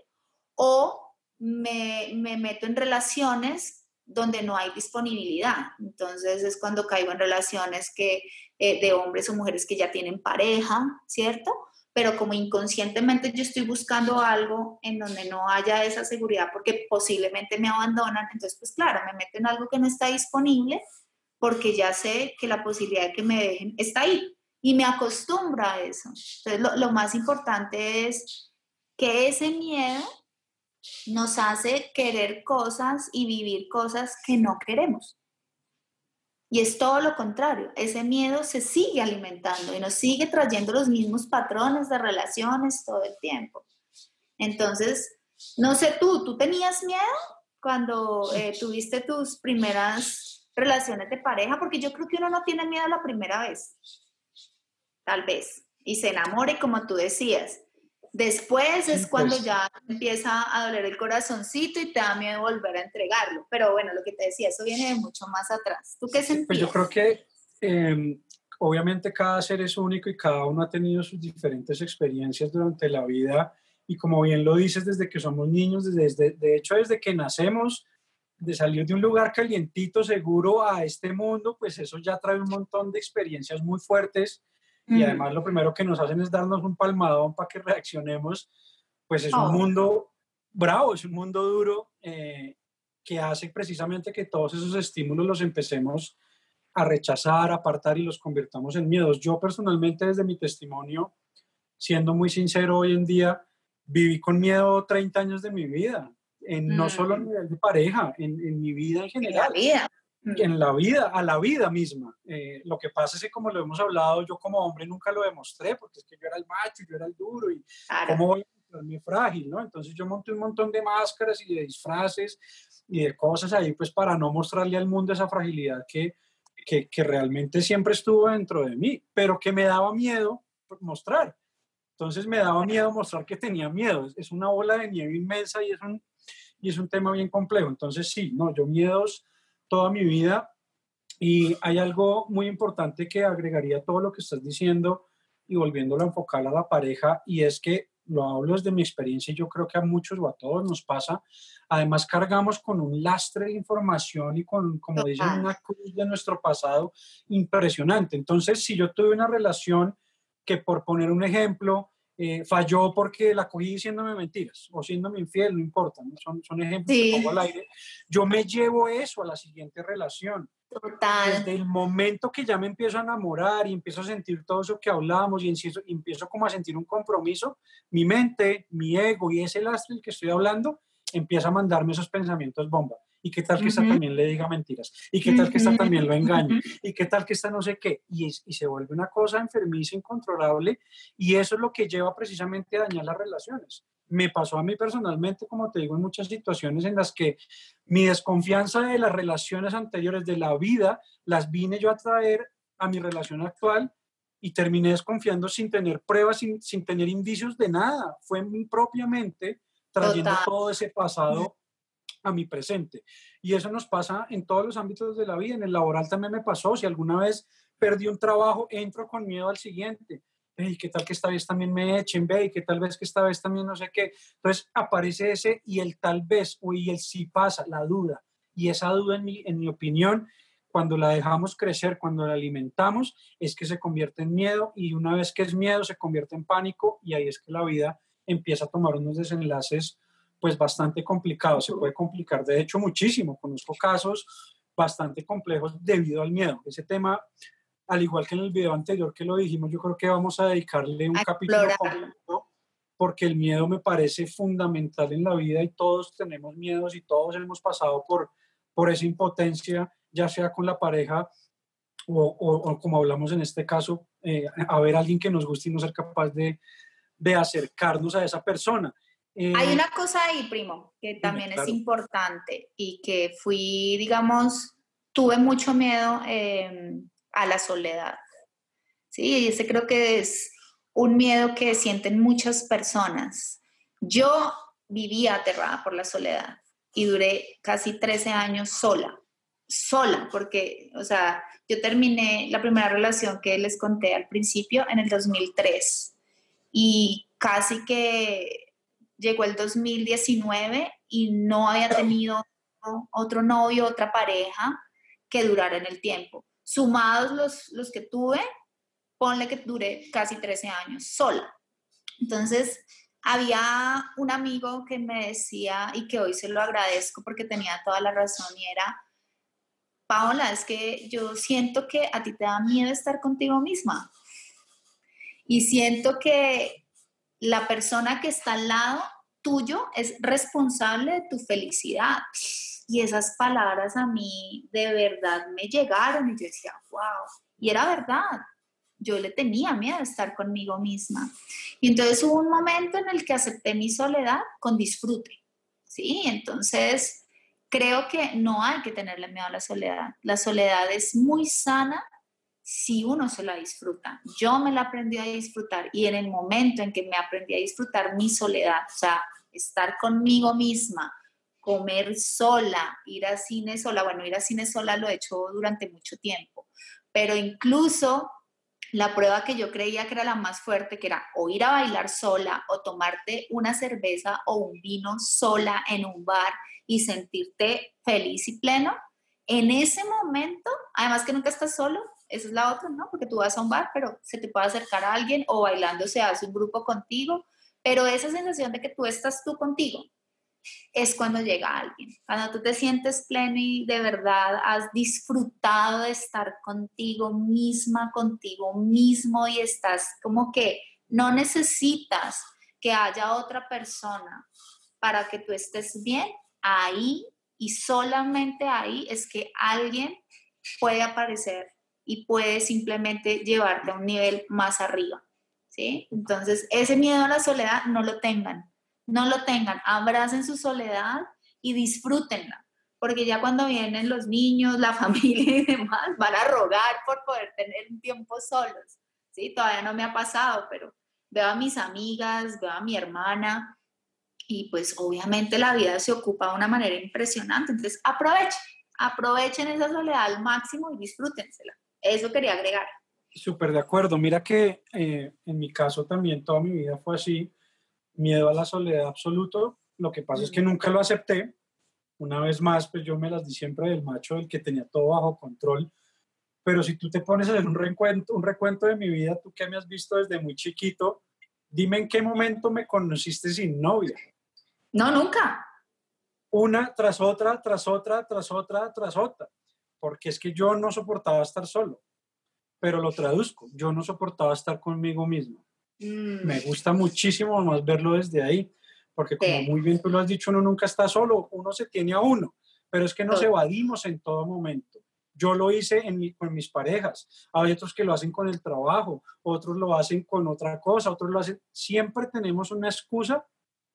O me, meto en relaciones donde no hay disponibilidad. Entonces es cuando caigo en relaciones que, eh, de hombres o mujeres que ya tienen pareja, ¿cierto? Pero como inconscientemente yo estoy buscando algo en donde no haya esa seguridad porque posiblemente me abandonan, entonces pues claro, me meto en algo que no está disponible porque ya sé que la posibilidad de que me dejen está ahí y me acostumbro a eso. Entonces lo, lo más importante es que ese miedo nos hace querer cosas y vivir cosas que no queremos. Y es todo lo contrario, ese miedo se sigue alimentando y nos sigue trayendo los mismos patrones de relaciones todo el tiempo. Entonces, No sé tú, ¿tú tenías miedo cuando eh, tuviste tus primeras relaciones de pareja? Porque yo creo que uno no tiene miedo la primera vez, tal vez, y se enamore como tú decías. Después es cuando ya empieza a doler el corazoncito y te da miedo volver a entregarlo. Pero bueno, lo que te decía, eso viene de mucho más atrás. ¿Tú qué sentías? Pues yo creo que em, obviamente cada ser es único y cada uno ha tenido sus diferentes experiencias durante la vida y como bien lo dices, desde que somos niños, desde, de hecho desde que nacemos, de salir de un lugar calientito, seguro a este mundo, pues eso ya trae un montón de experiencias muy fuertes y además lo primero que nos hacen es darnos un palmadón para que reaccionemos, pues es un oh. mundo bravo, es un mundo duro eh, que hace precisamente que todos esos estímulos los empecemos a rechazar, a apartar y los convirtamos en miedos. Yo personalmente desde mi testimonio, siendo muy sincero hoy en día, viví con miedo 30 años de mi vida, en, no solo a mm. nivel de pareja, en, en mi vida en general. En la vida. En la vida, a la vida misma. Eh, lo que pasa es que como lo hemos hablado, yo como hombre nunca lo demostré, porque es que yo era el macho, yo era el duro, y cómo voy a mostrarme frágil, ¿no? Entonces yo monté un montón de máscaras y de disfraces y de cosas ahí, pues para no mostrarle al mundo esa fragilidad que, que, que realmente siempre estuvo dentro de mí, pero que me daba miedo mostrar. Entonces me daba miedo mostrar que tenía miedo. Es una bola de nieve inmensa y es un, y es un tema bien complejo. Entonces sí, no, yo miedos toda mi vida y hay algo muy importante que agregaría a todo lo que estás diciendo y volviéndolo a enfocar a la pareja y es que lo hablo desde mi experiencia y yo creo que a muchos o a todos nos pasa. Además cargamos con un lastre de información y con, como dicen, una cruz de nuestro pasado impresionante. Entonces, si yo tuve una relación que por poner un ejemplo, eh, falló porque la cogí diciéndome mentiras o siéndome infiel, no importa, son, son ejemplos que pongo al aire. Yo me llevo eso a la siguiente relación. Total. Desde el momento que ya me empiezo a enamorar y empiezo a sentir todo eso que hablábamos y empiezo, y empiezo como a sentir un compromiso, mi mente, mi ego y ese lastre del que estoy hablando empieza a mandarme esos pensamientos bomba. ¿Y qué tal que esta también le diga mentiras? ¿Y qué tal que esta también lo engañe? ¿Y qué tal que esta no sé qué? Y, y se vuelve una cosa enfermiza, incontrolable, y eso es lo que lleva precisamente a dañar las relaciones. Me pasó a mí personalmente, como te digo, en muchas situaciones en las que mi desconfianza de las relaciones anteriores, de la vida, las vine yo a traer a mi relación actual y terminé desconfiando sin tener pruebas, sin, sin tener indicios de nada. Fue mi propia mente trayendo todo ese pasado a mi presente. Y eso nos pasa en todos los ámbitos de la vida. En el laboral también me pasó. Si alguna vez perdí un trabajo, entro con miedo al siguiente. ¿Y qué tal que esta vez también me echen? Ve, y qué tal vez que esta vez también no sé qué. Entonces aparece ese y el tal vez o y el sí pasa, la duda. Y esa duda, en mi, en mi opinión, cuando la dejamos crecer, cuando la alimentamos, es que se convierte en miedo y una vez que es miedo se convierte en pánico y ahí es que la vida empieza a tomar unos desenlaces pues bastante complicado, se puede complicar de hecho muchísimo. Conozco casos bastante complejos debido al miedo. Ese tema, al igual que en el video anterior que lo dijimos, yo creo que vamos a dedicarle un capítulo completo porque el miedo me parece fundamental en la vida y todos tenemos miedos y todos hemos pasado por, por esa impotencia, ya sea con la pareja o, como hablamos en este caso, eh, a ver a alguien que nos guste y no ser capaz de, de acercarnos a esa persona. Hay eh, una cosa ahí, primo, que también es importante y que fui, digamos, tuve mucho miedo em, a la soledad. Sí, y ese creo que es un miedo que sienten muchas personas. Yo vivía aterrada por la soledad y duré casi 13 años sola, sola, porque, o sea, yo terminé la primera relación que les conté al principio en el 2003 y casi que llegó el 2019 y no había tenido otro novio, otra pareja que durara en el tiempo. Sumados los, los que tuve, ponle que duré casi 13 años sola. Entonces, había un amigo que me decía, y que hoy se lo agradezco porque tenía toda la razón, y era, Paola, es que yo siento que a ti te da miedo estar contigo misma. Y siento que la persona que está al lado tuyo es responsable de tu felicidad. Y esas palabras a mí de verdad me llegaron y yo decía, wow. Y era verdad. yo le tenía miedo a estar conmigo misma. Y entonces hubo un momento en el que acepté mi soledad con disfrute, ¿sí? Entonces creo que no hay que tenerle miedo a la soledad. La soledad es muy sana si uno se la disfruta. Yo me la aprendí a disfrutar y en el momento en que me aprendí a disfrutar mi soledad, o sea, estar conmigo misma, comer sola, ir a cine sola, bueno, ir a cine sola lo he hecho durante mucho tiempo, pero incluso la prueba que yo creía que era la más fuerte, que era o ir a bailar sola o tomarte una cerveza o un vino sola en un bar y sentirte feliz y pleno, en ese momento, además que nunca estás solo, esa es la otra, ¿no? Porque tú vas a un bar, pero se te puede acercar a alguien o bailando se hace un grupo contigo, pero esa sensación de que tú estás tú contigo, es cuando llega alguien, cuando tú te sientes pleno y de verdad has disfrutado de estar contigo misma, contigo mismo y estás como que no necesitas que haya otra persona para que tú estés bien, ahí y solamente ahí es que alguien puede aparecer y puede simplemente llevarte a un nivel más arriba. ¿sí? Entonces, ese miedo a la soledad no lo tengan no lo tengan, abracen su soledad y disfrútenla, porque ya cuando vienen los niños, la familia y demás, van a rogar por poder tener un tiempo solos, ¿sí? Todavía no me ha pasado, pero veo a mis amigas, veo a mi hermana y pues obviamente la vida se ocupa de una manera impresionante, entonces aprovechen, aprovechen esa soledad al máximo y disfrútensela. Eso quería agregar. Súper de acuerdo. Mira que eh, en mi caso también toda mi vida fue así miedo a la soledad absoluto. Lo que pasa es que nunca lo acepté. Una vez más, pues yo me las di siempre del macho, del que tenía todo bajo control. Pero si tú te pones a hacer un recuento, un recuento de mi vida, tú que me has visto desde muy chiquito, dime en qué momento me conociste sin novia. No, nunca. Una tras otra, tras otra, tras otra, tras otra. Porque es que yo no soportaba estar solo. Pero lo traduzco, yo no soportaba estar conmigo mismo. Me mm. gusta muchísimo más verlo desde ahí, porque como muy bien tú lo has dicho, uno nunca está solo, uno se tiene a uno, pero es que nos evadimos en todo momento. Yo lo hice en con mis parejas, hay otros que lo hacen con el trabajo, otros lo hacen con otra cosa, otros lo hacen, siempre tenemos una excusa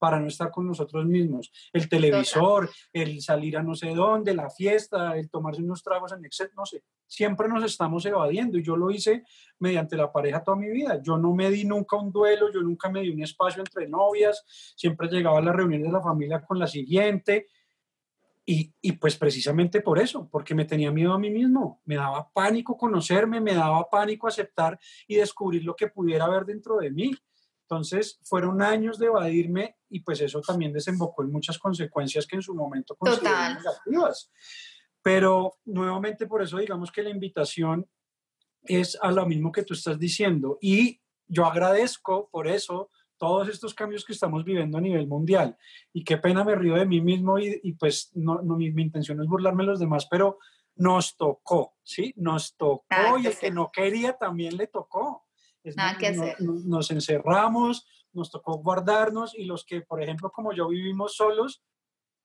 para no estar con nosotros mismos. El televisor, el salir a no sé dónde, la fiesta, el tomarse unos tragos en exceso, no sé. Siempre nos estamos evadiendo y yo lo hice mediante la pareja toda mi vida. Yo no me di nunca un duelo, yo nunca me di un espacio entre novias, siempre llegaba a la reunión de la familia con la siguiente. Y, y, pues precisamente por eso, porque me tenía miedo a mí mismo, me daba pánico conocerme, me daba pánico aceptar y descubrir lo que pudiera haber dentro de mí. Entonces, fueron años de evadirme y pues eso también desembocó en muchas consecuencias que en su momento consideré negativas. Pero nuevamente por eso digamos que la invitación es a lo mismo que tú estás diciendo y yo agradezco por eso todos estos cambios que estamos viviendo a nivel mundial. Y qué pena me río de mí mismo y, pues no, no mi, mi, intención es burlarme de los demás, pero nos tocó, ¿sí? Nos tocó y el que no quería también le tocó. Nada que hacer. Nos, encerramos, nos tocó guardarnos y los que, por ejemplo, como yo vivimos solos,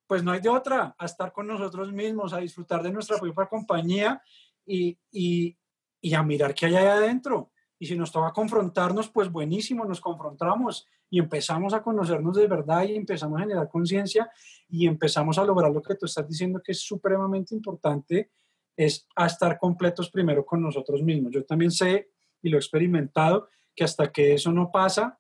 pues no hay de otra, a estar con nosotros mismos, a disfrutar de nuestra propia compañía y, y, y a mirar qué hay ahí adentro. Y si nos toca confrontarnos, pues buenísimo, nos confrontamos y empezamos a conocernos de verdad y empezamos a generar conciencia y empezamos a lograr lo que tú estás diciendo que es supremamente importante, es a estar completos primero con nosotros mismos. Yo también sé y lo he experimentado, que hasta que eso no pasa,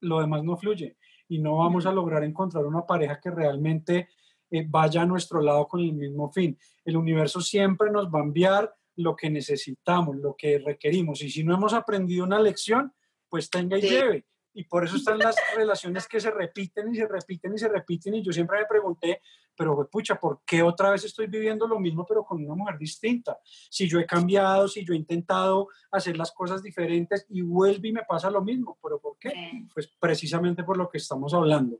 lo demás no fluye y no vamos a lograr encontrar una pareja que realmente eh, vaya a nuestro lado con el mismo fin. El universo siempre nos va a enviar lo que necesitamos, lo que requerimos y si no hemos aprendido una lección, pues tenga y lleve. Y por eso están las relaciones que se repiten y se repiten y se repiten. Y yo siempre me pregunté, pero pucha, ¿por qué otra vez estoy viviendo lo mismo pero con una mujer distinta? Si yo he cambiado, si yo he intentado hacer las cosas diferentes y vuelve y me pasa lo mismo, ¿pero por qué? Pues precisamente por lo que estamos hablando.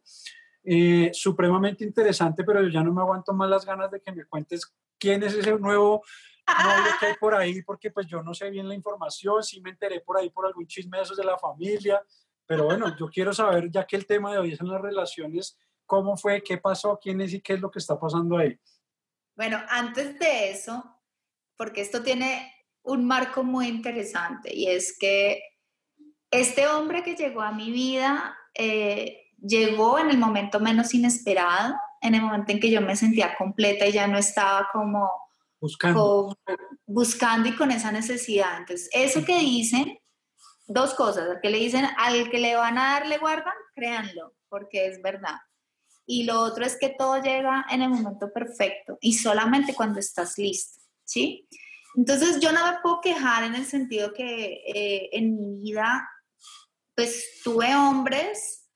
Eh, supremamente interesante, pero yo ya no me aguanto más las ganas de que me cuentes quién es ese nuevo novio que hay por ahí, porque pues yo no sé bien la información, sí me enteré por ahí por algún chisme de esos de la familia, pero bueno, yo quiero saber, ya que el tema de hoy son las relaciones, cómo fue, qué pasó, quién es y qué es lo que está pasando ahí. Bueno, antes de eso, porque esto tiene un marco muy interesante y es que este hombre que llegó a mi vida eh, llegó en el momento menos inesperado, en el momento en que yo me sentía completa y ya no estaba como buscando, buscando y con esa necesidad. Entonces, eso que dicen, dos cosas, al que le dicen, al que le van a dar, le guardan, créanlo, porque es verdad. Y lo otro es que todo llega en el momento perfecto y solamente cuando estás listo, ¿sí? Entonces yo no me puedo quejar en el sentido que eh, en mi vida, pues tuve hombres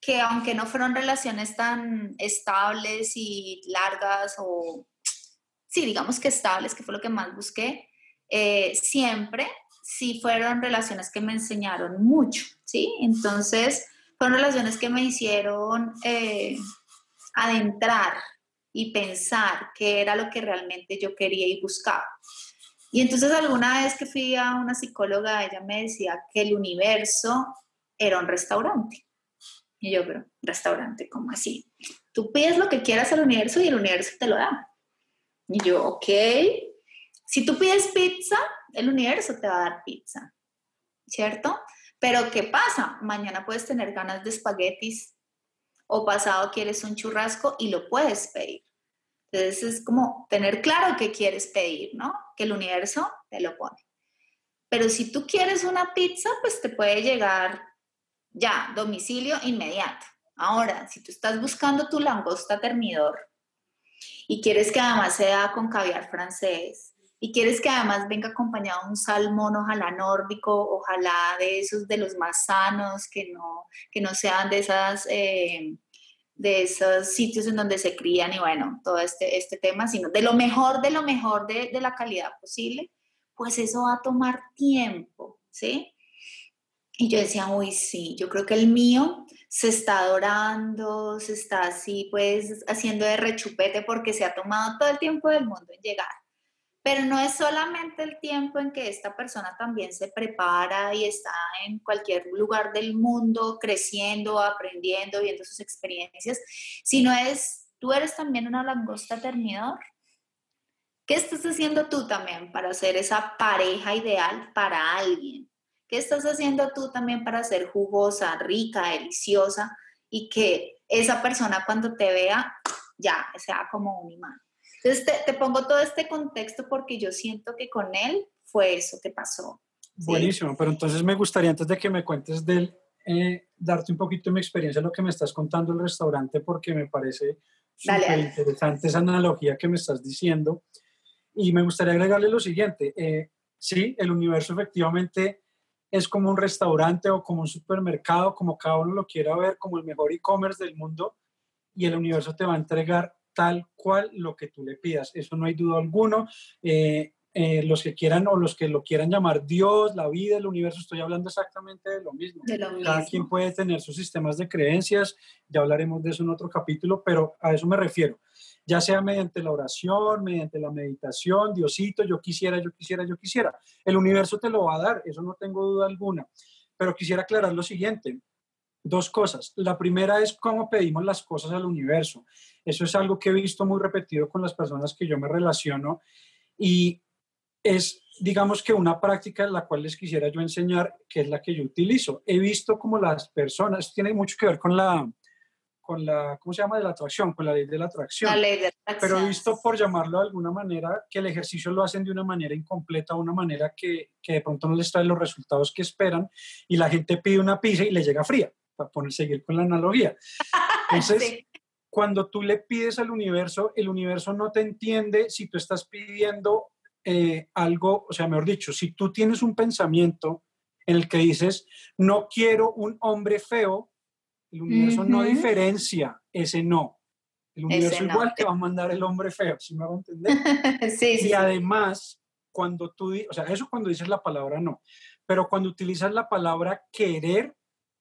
que aunque no fueron relaciones tan estables y largas o, sí, digamos que estables, que fue lo que más busqué, eh, siempre sí fueron relaciones que me enseñaron mucho, ¿sí? Entonces, fueron relaciones que me hicieron eh, adentrar y pensar qué era lo que realmente yo quería y buscaba. Y entonces alguna vez que fui a una psicóloga, ella me decía que el universo era un restaurante. Y yo, pero, restaurante, ¿cómo así? Tú pides lo que quieras al universo y el universo te lo da. Y yo, ok. Si tú pides pizza, el universo te va a dar pizza, ¿cierto? Pero ¿qué pasa? Mañana puedes tener ganas de espaguetis o pasado quieres un churrasco y lo puedes pedir. Entonces es como tener claro qué quieres pedir, ¿no? Que el universo te lo pone. Pero si tú quieres una pizza, pues te puede llegar ya, domicilio inmediato. Ahora, si tú estás buscando tu langosta termidor y quieres que además sea con caviar francés, y quieres que además venga acompañado un salmón, ojalá nórdico, ojalá de esos de los más sanos, que no, que no sean de esas... Eh, de esos sitios en donde se crían y bueno, todo este, este tema, sino de lo mejor, de lo mejor de, de la calidad posible, pues eso va a tomar tiempo, ¿sí? Y yo decía, uy, sí, yo creo que el mío se está adorando, se está así, pues, haciendo de rechupete porque se ha tomado todo el tiempo del mundo en llegar. Pero no es solamente el tiempo en que esta persona también se prepara y está en cualquier lugar del mundo creciendo, aprendiendo, viendo sus experiencias, sino es, tú eres también una langosta termidor. ¿Qué estás haciendo tú también para ser esa pareja ideal para alguien? ¿Qué estás haciendo tú también para ser jugosa, rica, deliciosa y que esa persona cuando te vea ya sea como un imán? Entonces te, pongo todo este contexto porque yo siento que con él fue eso que pasó. Buenísimo, pero entonces me gustaría antes de que me cuentes del, eh, darte un poquito de mi experiencia, lo que me estás contando el restaurante, porque me parece súper interesante esa analogía que me estás diciendo. Y me gustaría agregarle lo siguiente, eh, sí, el universo efectivamente es como un restaurante o como un supermercado, como cada uno lo quiera ver, como el mejor e-commerce del mundo, y el universo te va a entregar tal cual lo que tú le pidas. Eso no hay duda alguno. Eh, eh, los que quieran o los que lo quieran llamar Dios, la vida, el universo, estoy hablando exactamente de lo mismo. Cada quien puede tener sus sistemas de creencias, ya hablaremos de eso en otro capítulo, pero a eso me refiero. Ya sea mediante la oración, mediante la meditación, Diosito, yo quisiera, yo quisiera, yo quisiera. El universo te lo va a dar, eso no tengo duda alguna. Pero quisiera aclarar lo siguiente, dos cosas. La primera es cómo pedimos las cosas al universo. Eso es algo que he visto muy repetido con las personas que yo me relaciono y es, digamos que una práctica en la cual les quisiera yo enseñar, que es la que yo utilizo. He visto como las personas, tiene mucho que ver con la, con la, ¿cómo se llama? De la atracción, con la ley de la atracción. La ley de la atracción. Pero he visto, por llamarlo de alguna manera, que el ejercicio lo hacen de una manera incompleta, una manera que, que de pronto no les trae los resultados que esperan y la gente pide una pizza y le llega fría para poner, seguir con la analogía. Entonces, cuando tú le pides al universo, el universo no te entiende si tú estás pidiendo eh, algo, o sea, mejor dicho, si tú tienes un pensamiento en el que dices, no quiero un hombre feo, el universo no diferencia ese no. El universo igual te va a mandar el hombre feo, si me hago entender? sí, y además, cuando tú, o sea, eso cuando dices la palabra no, pero cuando utilizas la palabra querer,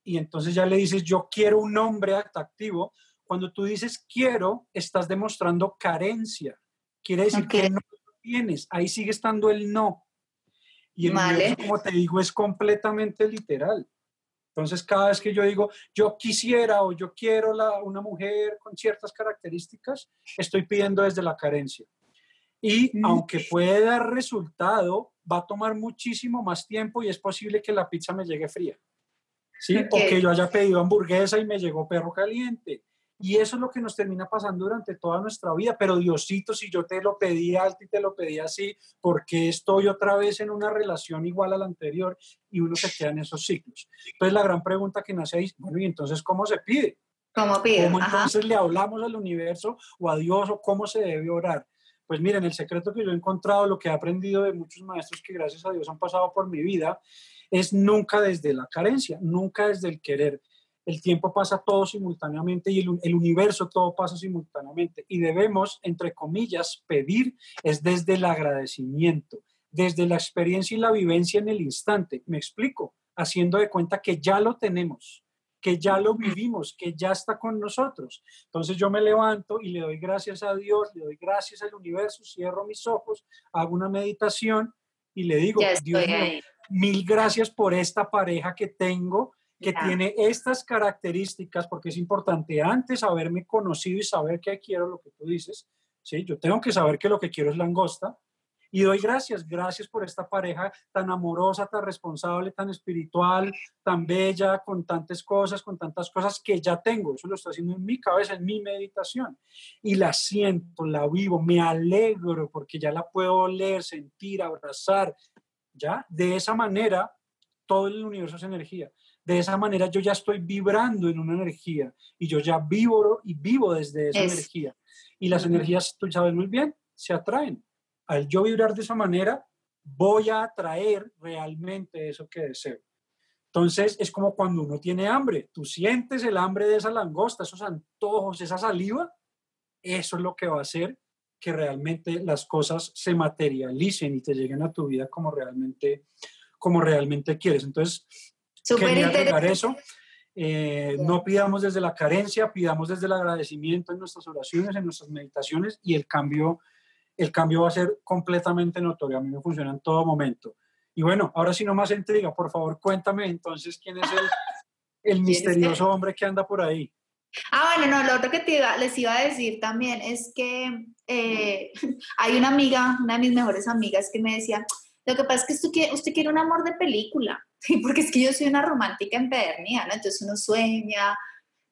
y entonces ya le dices, yo quiero un hombre atractivo. Cuando tú dices quiero, estás demostrando carencia. Quiere decir que no lo tienes. Ahí sigue estando el no. Y el como te digo, es completamente literal. Entonces, cada vez que yo digo, yo quisiera o yo quiero la, una mujer con ciertas características, estoy pidiendo desde la carencia. Y aunque puede dar resultado, va a tomar muchísimo más tiempo y es posible que la pizza me llegue fría. ¿Sí? O que yo haya pedido hamburguesa y me llegó perro caliente. Y eso es lo que nos termina pasando durante toda nuestra vida. Pero Diosito, si yo te lo pedí alto y te lo pedí así, ¿por qué estoy otra vez en una relación igual a la anterior? Y uno se queda en esos ciclos. Entonces la gran pregunta que nace ahí, bueno, ¿y entonces cómo se pide? ¿Cómo pide? ¿Cómo entonces le hablamos al universo o a Dios o cómo se debe orar? Pues miren, el secreto que yo he encontrado, lo que he aprendido de muchos maestros que gracias a Dios han pasado por mi vida, es nunca desde la carencia, nunca desde el querer. El tiempo pasa todo simultáneamente y el, universo todo pasa simultáneamente. Y debemos, entre comillas, pedir es desde el agradecimiento, desde la experiencia y la vivencia en el instante. Me explico, haciendo de cuenta que ya lo tenemos que ya lo vivimos, que ya está con nosotros. Entonces yo me levanto y le doy gracias a Dios, le doy gracias al universo, cierro mis ojos, hago una meditación y le digo, Dios mío, mil gracias por esta pareja que tengo, que tiene estas características, porque es importante antes haberme conocido y saber qué quiero, lo que tú dices. ¿sí? Yo tengo que saber que lo que quiero es langosta, y doy gracias, gracias por esta pareja tan amorosa, tan responsable, tan espiritual, tan bella, con tantas cosas, con tantas cosas que ya tengo. Eso lo estoy haciendo en mi cabeza, en mi meditación. Y la siento, la vivo, me alegro porque ya la puedo oler, sentir, abrazar. ¿Ya? De esa manera, todo el universo es energía. De esa manera yo ya estoy vibrando en una energía y yo ya vivo y vivo desde esa energía. Y las energías, tú sabes muy bien, se atraen al yo vibrar de esa manera, voy a atraer realmente eso que deseo. Entonces es como cuando uno tiene hambre, tú sientes el hambre de esa langosta, esos antojos, esa saliva, eso es lo que va a hacer que realmente las cosas se materialicen y te lleguen a tu vida como realmente, como realmente quieres. Entonces, quería agregar eso. Eh, no pidamos desde la carencia, pidamos desde el agradecimiento en nuestras oraciones, en nuestras meditaciones y el cambio el cambio va a ser completamente notorio. A mí me funciona en todo momento. Y bueno, ahora sí no más intriga, por favor, cuéntame entonces quién es el, el misterioso hombre que anda por ahí. Ah, bueno, no, lo otro que te les iba a decir también es que eh, hay una amiga, una de mis mejores amigas, que me decía, lo que pasa es que usted quiere, usted quiere un amor de película, porque es que yo soy una romántica empedernida, ¿no? Entonces uno sueña,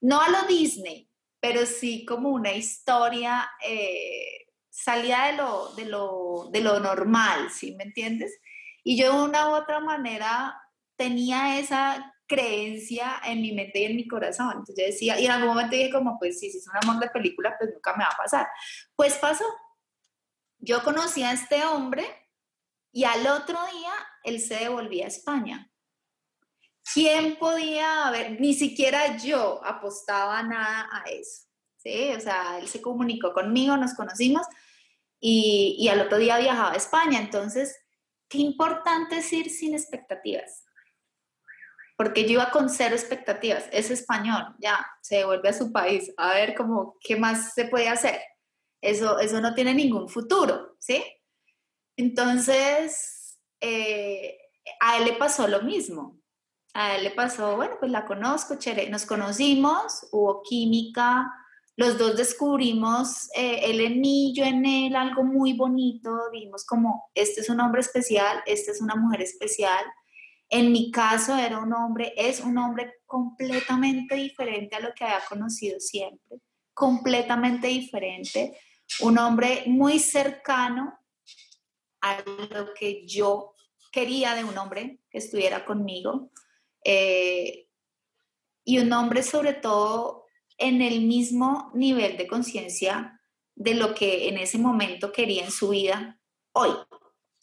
no a lo Disney, pero sí como una historia eh, salía de lo, de lo, de lo normal, ¿sí me entiendes? Y yo de una u otra manera tenía esa creencia en mi mente y en mi corazón. Entonces yo decía, y en algún momento dije como, pues si es un amor película, pues nunca me va a pasar. Pues pasó. Yo conocí a este hombre y al otro día él se devolvía a España. ¿Quién podía haber? Ni siquiera yo apostaba nada a eso. ¿sí? O sea, él se comunicó conmigo, nos conocimos y, y al otro día viajaba a España. Entonces, qué importante es ir sin expectativas. Porque yo iba con cero expectativas. Es español, ya, se devuelve a su país. A ver cómo, qué más se puede hacer. Eso, eso no tiene ningún futuro, ¿sí? Entonces, eh, a él le pasó lo mismo. A él le pasó, bueno, pues la conozco, chere, nos conocimos, hubo química, los dos descubrimos, eh, él en mí, yo en él, algo muy bonito, vimos como, este es un hombre especial, esta es una mujer especial. En mi caso era un hombre, es un hombre completamente diferente a lo que había conocido siempre, completamente diferente, un hombre muy cercano a lo que yo quería de un hombre que estuviera conmigo. Eh, y un hombre sobre todo en el mismo nivel de conciencia de lo que en ese momento quería en su vida hoy.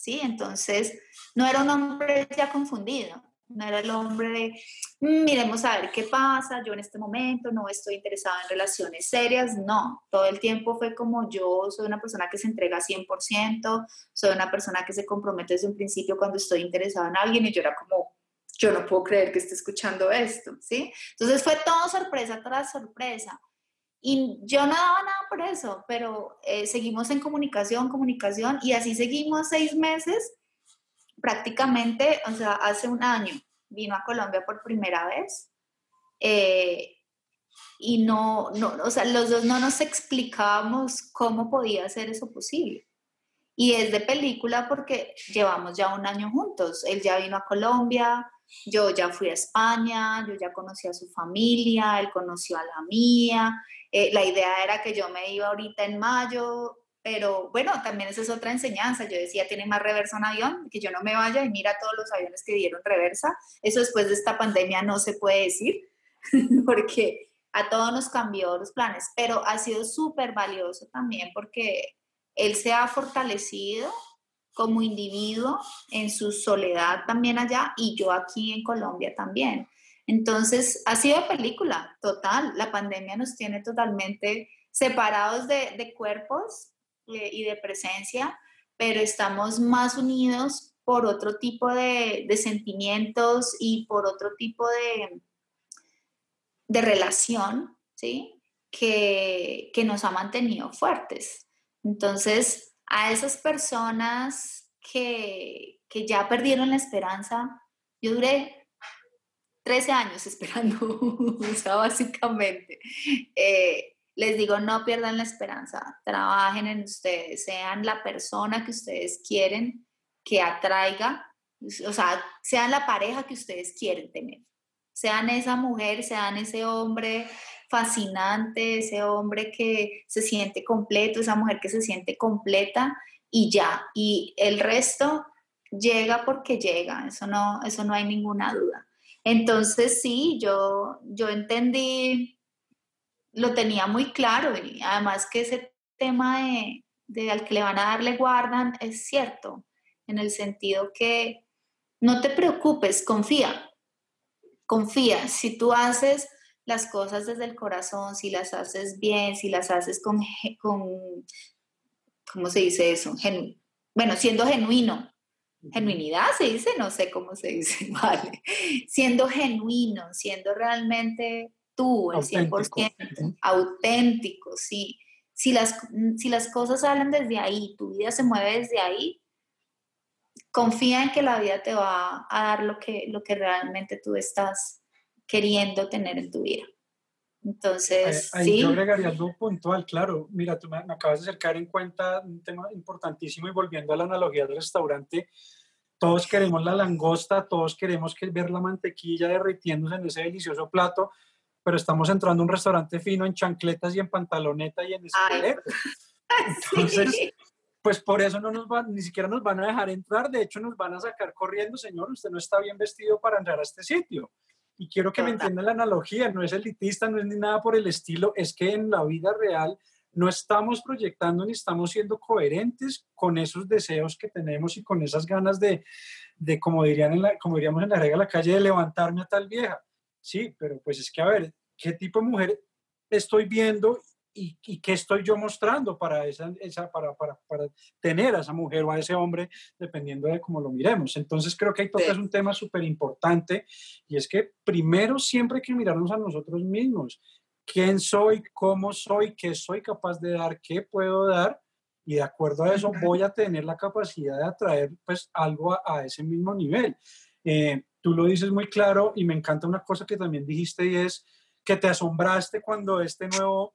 ¿Sí? Entonces, no era un hombre ya confundido, no era el hombre de, mm, miremos a ver qué pasa, yo en este momento no estoy interesada en relaciones serias, no, todo el tiempo fue como yo soy una persona que se entrega 100%, soy una persona que se compromete desde un principio cuando estoy interesada en alguien y yo era como, yo no puedo creer que esté escuchando esto, ¿sí? Entonces fue todo sorpresa tras sorpresa. Y yo no daba nada por eso, pero eh, seguimos en comunicación, comunicación, y así seguimos seis meses, prácticamente, o sea, hace un año vino a Colombia por primera vez. Eh, y no, no, o sea, los dos no nos explicábamos cómo podía ser eso posible. Y es de película porque llevamos ya un año juntos. Él ya vino a Colombia, yo ya fui a España, yo ya conocí a su familia, él conoció a la mía. Eh, la idea era que yo me iba ahorita en mayo, pero bueno, también esa es otra enseñanza. Yo decía, tiene más reversa un avión, que yo no me vaya y mira todos los aviones que dieron reversa. Eso después de esta pandemia no se puede decir, porque a todos nos cambió los planes, pero ha sido súper valioso también porque él se ha fortalecido como individuo en su soledad también allá y yo aquí en Colombia también. Entonces, ha sido película, total. La pandemia nos tiene totalmente separados de, cuerpos eh, y de presencia, pero estamos más unidos por otro tipo de, sentimientos y por otro tipo de, de relación, ¿sí? Que, que nos ha mantenido fuertes. Entonces, a esas personas que, que ya perdieron la esperanza, yo duré 13 años esperando, o sea, básicamente. Eh, les digo, no pierdan la esperanza, trabajen en ustedes, sean la persona que ustedes quieren que atraiga, o sea, sean la pareja que ustedes quieren tener. Sean esa mujer, sean ese hombre fascinante, ese hombre que se siente completo, esa mujer que se siente completa y ya. Y el resto llega porque llega, eso no, eso no hay ninguna duda. Entonces sí, yo, yo entendí, lo tenía muy claro y además que ese tema de, al que le van a darle guardan es cierto, en el sentido que no te preocupes, confía, confía. Si tú haces las cosas desde el corazón, si las haces bien, si las haces con, con ¿cómo se dice eso? bueno, siendo genuino. Genuinidad se dice, no sé cómo se dice, vale. Siendo genuino, siendo realmente tú, el 100%, auténtico, sí. Si las, si las cosas salen desde ahí, tu vida se mueve desde ahí, confía en que la vida te va a dar lo que, lo que realmente tú estás queriendo tener en tu vida. Entonces, ahí, sí. Yo agregaría algo puntual, claro. Mira, tú me, acabas de acercar en cuenta un tema importantísimo y volviendo a la analogía del restaurante, todos queremos la langosta, todos queremos que, ver la mantequilla derritiéndose en ese delicioso plato, pero estamos entrando a un restaurante fino en chancletas y en pantaloneta y en escalera. Entonces, pues por eso no nos van, ni siquiera nos van a dejar entrar, de hecho nos van a sacar corriendo, señor, usted no está bien vestido para entrar a este sitio. Y quiero que me entiendan la analogía, no es elitista, no es ni nada por el estilo, es que en la vida real no estamos proyectando ni estamos siendo coherentes con esos deseos que tenemos y con esas ganas de, de como, dirían en la, como diríamos en la regla de la calle, de levantarme a tal vieja. Sí, pero pues es que a ver, ¿qué tipo de mujer estoy viendo y, y, qué estoy yo mostrando para, esa, esa para, para, para, tener a esa mujer o a ese hombre, dependiendo de cómo lo miremos. Entonces creo que ahí toca es un tema súper importante y es que primero siempre hay que mirarnos a nosotros mismos. ¿Quién soy? ¿Cómo soy? ¿Qué soy capaz de dar? ¿Qué puedo dar? Y de acuerdo a eso voy a tener la capacidad de atraer pues algo a, a ese mismo nivel. Eh, tú lo dices muy claro y me encanta una cosa que también dijiste y es que te asombraste cuando este nuevo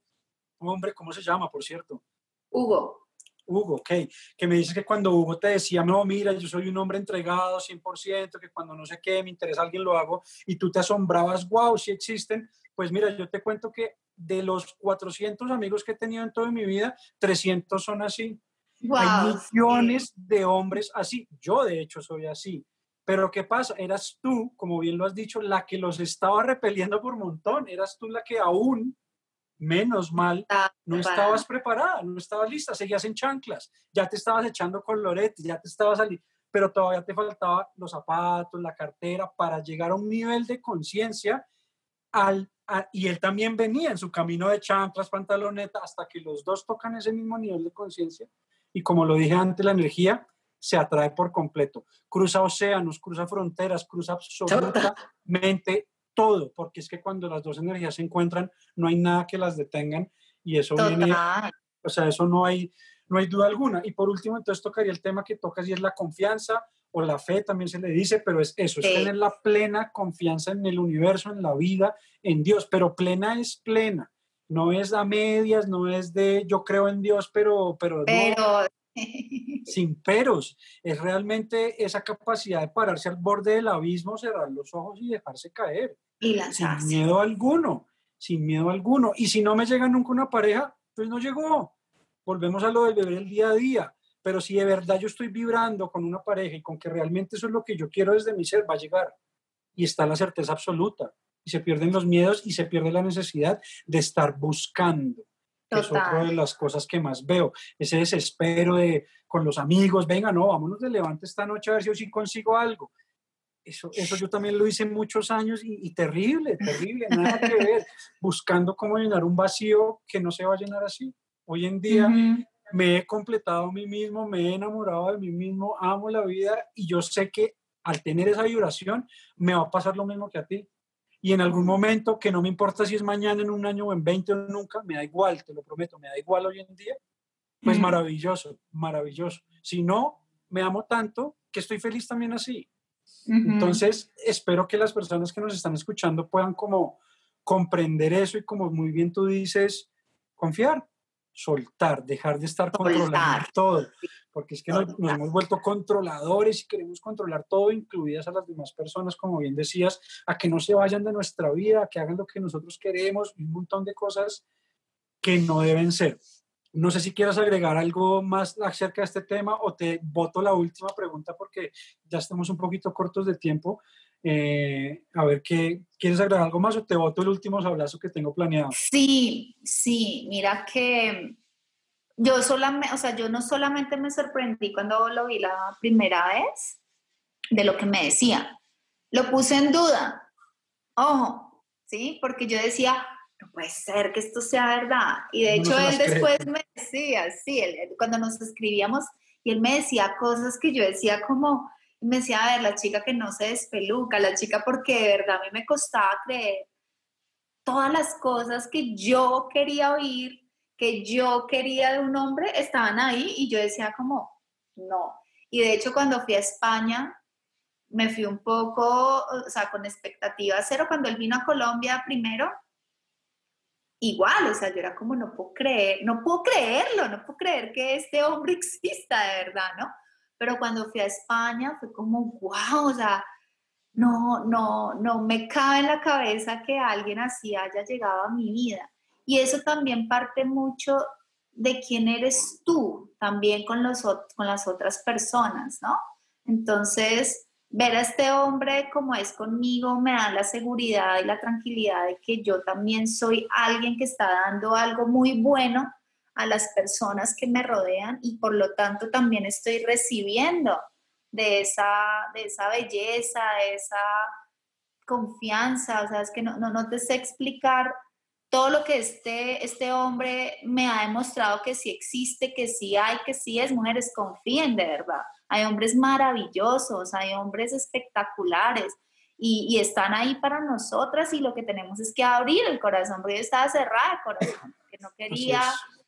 hombre, ¿cómo se llama, por cierto? Hugo. Hugo, ok. Que me dices que cuando Hugo te decía, no, mira, yo soy un hombre entregado 100%, que cuando no sé qué, me interesa alguien, lo hago, y tú te asombrabas, wow, si existen. Pues mira, yo te cuento que de los 400 amigos que he tenido en toda mi vida, 300 son así. Wow, Hay millones de hombres así. Yo, de hecho, soy así. Pero ¿qué pasa? Eras tú, como bien lo has dicho, la que los estaba repeliendo por montón. Eras tú la que aún menos mal, no estabas preparada, no estabas lista, seguías en chanclas, ya te estabas echando coloretes, ya te estabas saliendo, pero todavía te faltaban los zapatos, la cartera, para llegar a un nivel de conciencia al, y él también venía en su camino de chanclas, pantaloneta, hasta que los dos tocan ese mismo nivel de conciencia. Y como lo dije antes, la energía se atrae por completo. Cruza océanos, cruza fronteras, cruza absolutamente todo, porque es que cuando las dos energías se encuentran, no hay nada que las detengan y eso viene, o sea, eso no hay, no hay duda alguna. Y por último, entonces tocaría el tema que tocas y es la confianza o la fe, también se le dice, pero es eso, es tener la plena confianza en el universo, en la vida, en Dios, pero plena es plena, no es a medias, no es de yo creo en Dios, pero... Pero, pero sin peros. Es realmente esa capacidad de pararse al borde del abismo, cerrar los ojos y dejarse caer. Y Sin miedo alguno, sin miedo alguno. Y si no me llega nunca una pareja, pues no llegó. Volvemos a lo del beber el día a día. Pero si de verdad yo estoy vibrando con una pareja y con que realmente eso es lo que yo quiero desde mi ser, va a llegar. Y está la certeza absoluta. Y se pierden los miedos y se pierde la necesidad de estar buscando. Es otra de las cosas que más veo. Ese desespero de con los amigos, venga, no, vámonos de levante esta noche a ver si yo sí consigo algo. Eso, eso yo también lo hice muchos años y, terrible, terrible, nada que ver, buscando cómo llenar un vacío que no se va a llenar así. Hoy en día me he completado a mí mismo, me he enamorado de mí mismo, amo la vida y yo sé que al tener esa vibración me va a pasar lo mismo que a ti. Y en algún momento, que no me importa si es mañana, en un año o en 20 o nunca, me da igual, te lo prometo, me da igual hoy en día, pues maravilloso, maravilloso. Si no, me amo tanto que estoy feliz también así. Entonces, espero que las personas que nos están escuchando puedan como comprender eso y como muy bien tú dices, confiar, soltar, dejar de estar controlando todo, porque es que nos, hemos vuelto controladores y queremos controlar todo, incluidas a las demás personas, como bien decías, a que no se vayan de nuestra vida, a que hagan lo que nosotros queremos, un montón de cosas que no deben ser. No sé si quieras agregar algo más acerca de este tema o te voto la última pregunta porque ya estamos un poquito cortos de tiempo. Eh, a ver, ¿qué, ¿quieres agregar algo más o te voto el último sablazo que tengo planeado? Sí, sí, mira que yo solamente, o sea, yo no solamente me sorprendí cuando lo vi la primera vez de lo que me decía, lo puse en duda, ojo, ¿sí? Porque yo decía, no puede ser que esto sea verdad. Y de hecho él después me decía, sí, cuando nos escribíamos, y él me decía cosas que yo decía como, me decía, a ver, la chica que no se despeluca, la chica porque de verdad a mí me costaba creer todas las cosas que yo quería oír, que yo quería de un hombre, estaban ahí y yo decía como, no. Y de hecho cuando fui a España, me fui un poco, o sea, con expectativa cero. Cuando él vino a Colombia primero, igual, o sea, yo era como, no puedo creer, no puedo creerlo, no puedo creer que este hombre exista de verdad, ¿no? Pero cuando fui a España fue como, wow, o sea, no, no, no me cabe en la cabeza que alguien así haya llegado a mi vida. Y eso también parte mucho de quién eres tú, también con, los, con las otras personas, ¿no? Entonces, ver a este hombre como es conmigo me da la seguridad y la tranquilidad de que yo también soy alguien que está dando algo muy bueno a las personas que me rodean y por lo tanto también estoy recibiendo de esa, de esa belleza, de esa confianza, o sea, es que no, no, no te sé explicar todo lo que este, este hombre me ha demostrado que sí existe, que sí hay, que sí es, mujeres, confíen de verdad. Hay hombres maravillosos, hay hombres espectaculares y, y están ahí para nosotras y lo que tenemos es que abrir el corazón, porque yo estaba cerrada el corazón, porque no quería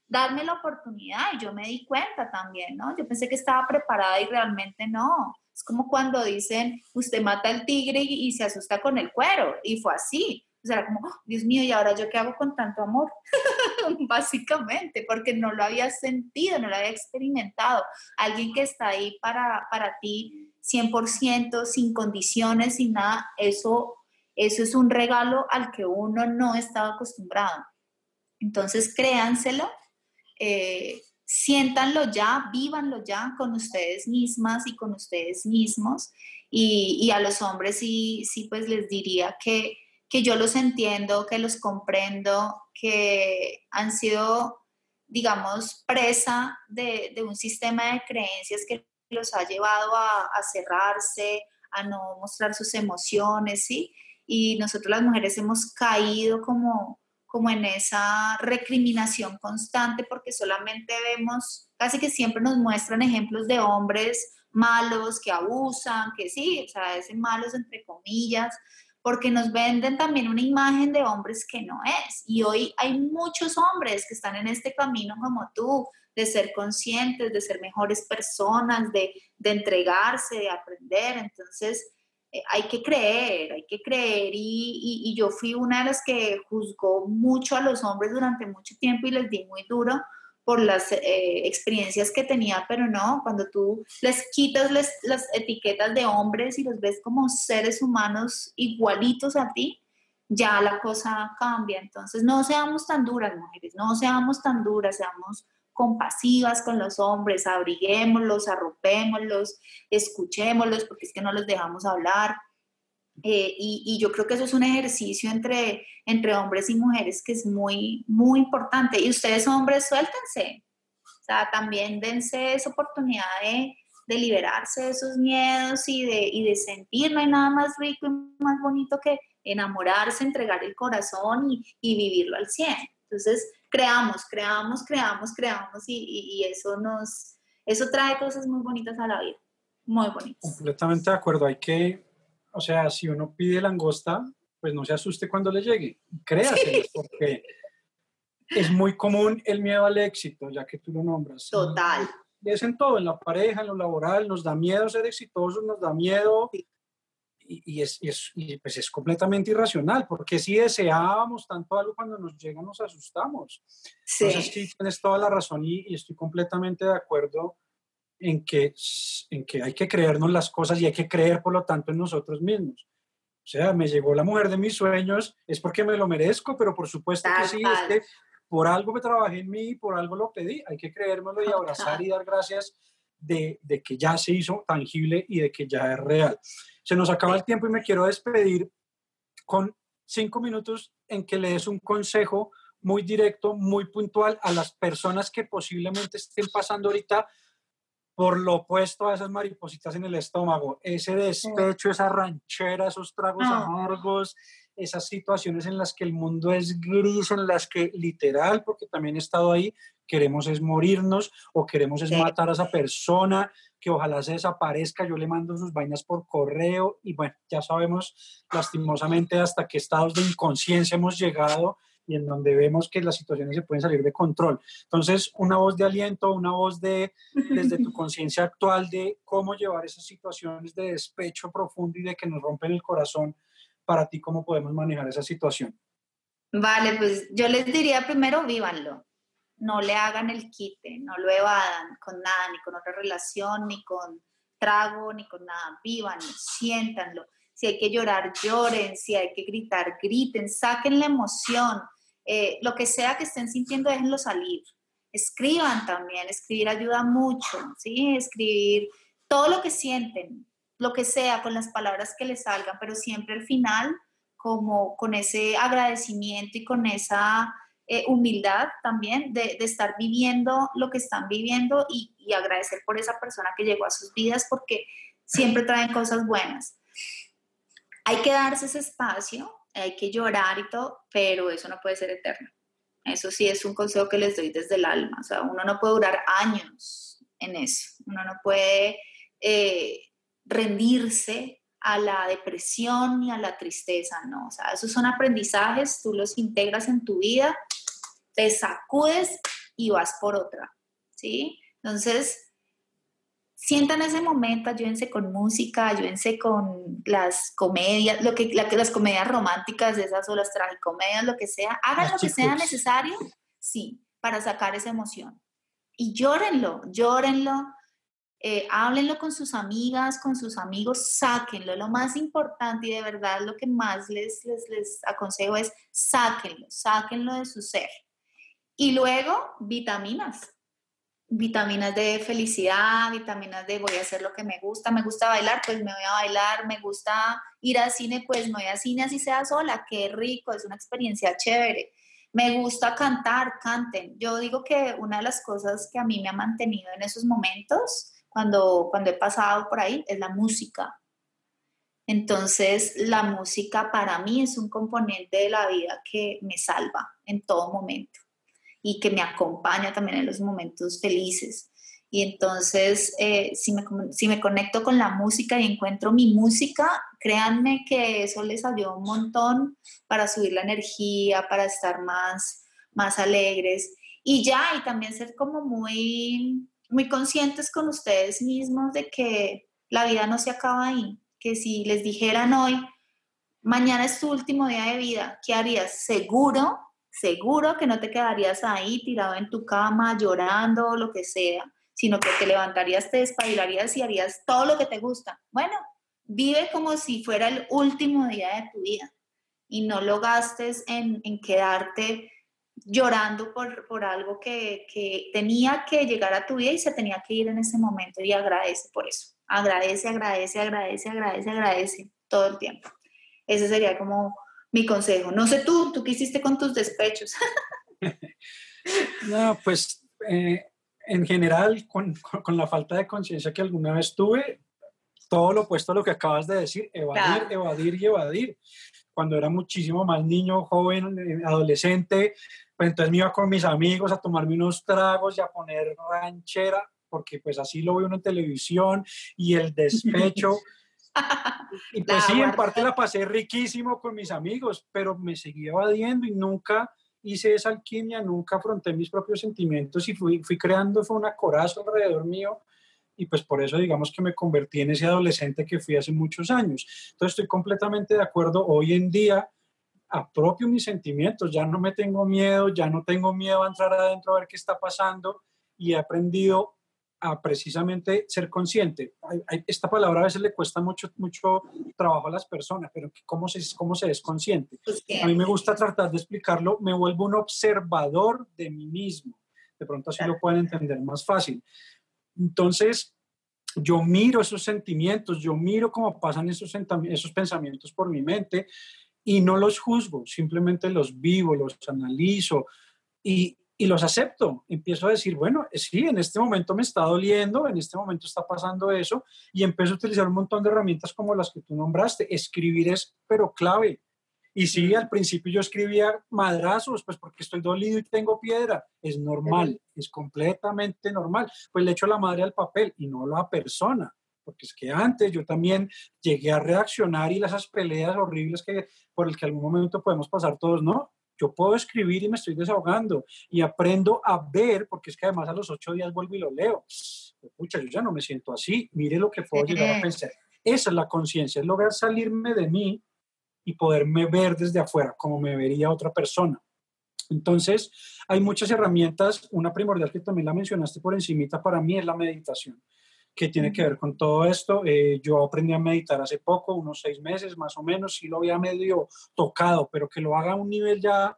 darme la oportunidad y yo me di cuenta también, ¿no? Yo pensé que estaba preparada y realmente no. Es como cuando dicen, usted mata al tigre y, se asusta con el cuero, y fue así. Era como, oh, Dios mío, ¿y ahora yo qué hago con tanto amor? Básicamente, porque no lo había sentido, no lo había experimentado. Alguien que está ahí para, para ti 100%, sin condiciones, sin nada, eso, eso es un regalo al que uno no estaba acostumbrado. Entonces, créanselo eh, siéntanlo ya, vívanlo ya con ustedes mismas y con ustedes mismos. Y, a los hombres sí, sí, pues les diría que, que yo los entiendo, que los comprendo, que han sido, digamos, presa de, un sistema de creencias que los ha llevado a, cerrarse, a no mostrar sus emociones, ¿sí? Y nosotros las mujeres hemos caído como, como en esa recriminación constante porque solamente vemos, casi que siempre nos muestran ejemplos de hombres malos que abusan, que sí, o sea, malos entre comillas, porque nos venden también una imagen de hombres que no es. Y hoy hay muchos hombres que están en este camino como tú, de ser conscientes, de ser mejores personas, de, de entregarse, de aprender. Entonces, eh, hay que creer, hay que creer y, y, yo fui una de las que juzgó mucho a los hombres durante mucho tiempo y les di muy duro por las eh, experiencias que tenía, pero no, cuando tú les quitas las etiquetas de hombres y los ves como seres humanos igualitos a ti, ya la cosa cambia. Entonces, no seamos tan duras, mujeres, no seamos tan duras, seamos compasivas con los hombres, abriguémoslos, arropémoslos, escuchémoslos, porque es que no los dejamos hablar. Eh, y, yo creo que eso es un ejercicio entre, entre hombres y mujeres que es muy, muy importante. Y ustedes hombres, suéltense. O sea, también dense esa oportunidad de, de liberarse de esos miedos y de, y de sentir. No hay nada más rico y más bonito que enamorarse, entregar el corazón y, y vivirlo al 100. Entonces, creamos, creamos, creamos, creamos y, y, eso nos, eso trae cosas muy bonitas a la vida. Muy bonitas. Completamente de acuerdo. Hay que o sea, si uno pide langosta, pues no se asuste cuando le llegue, créaselo, porque es muy común el miedo al éxito, ya que tú lo nombras. Total. es en todo, en la pareja, en lo laboral, nos da miedo ser exitosos, nos da miedo y, es, pues es completamente irracional, porque si deseábamos tanto algo cuando nos llega nos asustamos. Sí. Entonces sí, tienes toda la razón y, estoy completamente de acuerdo en que, en que hay que creernos las cosas y hay que creer, por lo tanto, en nosotros mismos. O sea, me llegó la mujer de mis sueños, es porque me lo merezco, pero por supuesto que sí, es que por algo me trabajé en mí, por algo lo pedí. Hay que creérmelo y abrazar y dar gracias de, de, que ya se hizo tangible y de que ya es real. Se nos acaba el tiempo y me quiero despedir con cinco minutos en que le des un consejo muy directo, muy puntual a las personas que posiblemente estén pasando ahorita por lo opuesto a esas maripositas en el estómago, ese despecho, esa ranchera, esos tragos amargos, esas situaciones en las que el mundo es gris, en las que literal, porque también he estado ahí, queremos es morirnos o queremos es matar a esa persona, que ojalá se desaparezca, yo le mando sus vainas por correo y bueno, ya sabemos lastimosamente hasta qué estados de inconsciencia hemos llegado y en donde vemos que las situaciones se pueden salir de control. Entonces, una voz de aliento, una voz de, desde tu conciencia actual de cómo llevar esas situaciones de despecho profundo y de que nos rompen el corazón, para ti, cómo podemos manejar esa situación. Vale, pues yo les diría primero, vívanlo. No le hagan el quite, no lo evadan con nada, ni con otra relación, ni con trago, ni con nada. Vívanlo, siéntanlo. Si hay que llorar, lloren. Si hay que gritar, griten. Saquen la emoción eh, lo que sea que estén sintiendo, déjenlo salir. Escriban también, escribir ayuda mucho, ¿sí? Escribir todo lo que sienten, lo que sea, con las palabras que les salgan, pero siempre al final como con ese agradecimiento y con esa eh, humildad también de, estar viviendo lo que están viviendo y, y agradecer por esa persona que llegó a sus vidas porque siempre traen cosas buenas. Hay que darse ese espacio hay que llorar y todo, pero eso no puede ser eterno. Eso sí es un consejo que les doy desde el alma. O sea, uno no puede durar años en eso. Uno no puede eh, rendirse a la depresión ni a la tristeza, no. O sea, esos son aprendizajes, tú los integras en tu vida, te sacudes y vas por otra, ¿sí? Entonces, sientan ese momento, ayúdense con música, ayúdense con las comedias, lo que, las comedias románticas, esas o las tragicomedias, lo que sea, hagan lo que sea necesario, sí, para sacar esa emoción. Y llórenlo, llórenlo, eh, háblenlo con sus amigas, con sus amigos, sáquenlo. Lo más importante y de verdad lo que más les, les, les aconsejo es sáquenlo, sáquenlo de su ser. Y luego, vitaminas vitaminas de felicidad, vitaminas de voy a hacer lo que me gusta, me gusta bailar, pues me voy a bailar, me gusta ir al cine, pues me voy al cine así sea sola, qué rico, es una experiencia chévere. Me gusta cantar, canten. Yo digo que una de las cosas que a mí me ha mantenido en esos momentos, cuando, cuando he pasado por ahí, es la música. Entonces, la música para mí es un componente de la vida que me salva en todo momento y que me acompaña también en los momentos felices. Y entonces, eh, si, me, si me conecto con la música y encuentro mi música, créanme que eso les ayuda un montón para subir la energía, para estar más, más alegres. Y ya, y también ser como muy, muy conscientes con ustedes mismos de que la vida no se acaba ahí, que si les dijeran hoy, mañana es tu último día de vida, ¿qué harías? Seguro seguro que no te quedarías ahí tirado en tu cama llorando o lo que sea, sino que te levantarías, te despabilarías y harías todo lo que te gusta. Bueno, vive como si fuera el último día de tu vida y no lo gastes en, en quedarte llorando por, por algo que, que, tenía que llegar a tu vida y se tenía que ir en ese momento y agradece por eso. Agradece, agradece, agradece, agradece, agradece todo el tiempo. Ese sería como mi consejo. No sé tú, ¿tú qué hiciste con tus despechos? no, pues eh, en general, con, con, la falta de conciencia que alguna vez tuve, todo lo opuesto a lo que acabas de decir, evadir, evadir y evadir. Cuando era muchísimo más niño, joven, eh, adolescente, pues entonces me iba con mis amigos a tomarme unos tragos y a poner ranchera, porque pues así lo veo uno en televisión y el despecho. y pues sí, en parte la pasé riquísimo con mis amigos, pero me seguí evadiendo y nunca hice esa alquimia, nunca afronté mis propios sentimientos y fui, fui creando, fue una coraza alrededor mío y pues por eso digamos que me convertí en ese adolescente que fui hace muchos años. Entonces estoy completamente de acuerdo, hoy en día apropio mis sentimientos, ya no me tengo miedo, ya no tengo miedo a entrar adentro a ver qué está pasando y he aprendido a precisamente ser consciente. esta palabra a veces le cuesta mucho, mucho trabajo a las personas, pero ¿cómo se, cómo se es consciente? A mí me gusta tratar de explicarlo, me vuelvo un observador de mí mismo. De pronto así lo pueden entender más fácil. Entonces, yo miro esos sentimientos, yo miro cómo pasan esos, esos pensamientos por mi mente y no los juzgo, simplemente los vivo, los analizo y, y los acepto. Empiezo a decir, bueno, sí, en este momento me está doliendo, en este momento está pasando eso, y empiezo a utilizar un montón de herramientas como las que tú nombraste. Escribir es, pero clave. Y sí, al principio yo escribía madrazos, pues porque estoy dolido y tengo piedra. Es normal, es completamente normal. Pues le echo la madre al papel y no a la persona. Porque es que antes yo también llegué a reaccionar y esas peleas horribles que por el que algún momento podemos pasar todos, ¿no? Yo puedo escribir y me estoy desahogando y aprendo a ver, porque es que además a los ocho días vuelvo y lo leo. Pucha, yo ya no me siento así, mire lo que puedo llegar a pensar. Esa es la conciencia, es lograr salirme de mí y poderme ver desde afuera, como me vería otra persona. Entonces, hay muchas herramientas. Una primordial que también la mencionaste por encimita para mí es la meditación que tiene que ver con todo esto. Eh, yo aprendí a meditar hace poco, unos seis meses más o menos, sí lo había medio tocado, pero que lo haga a un nivel ya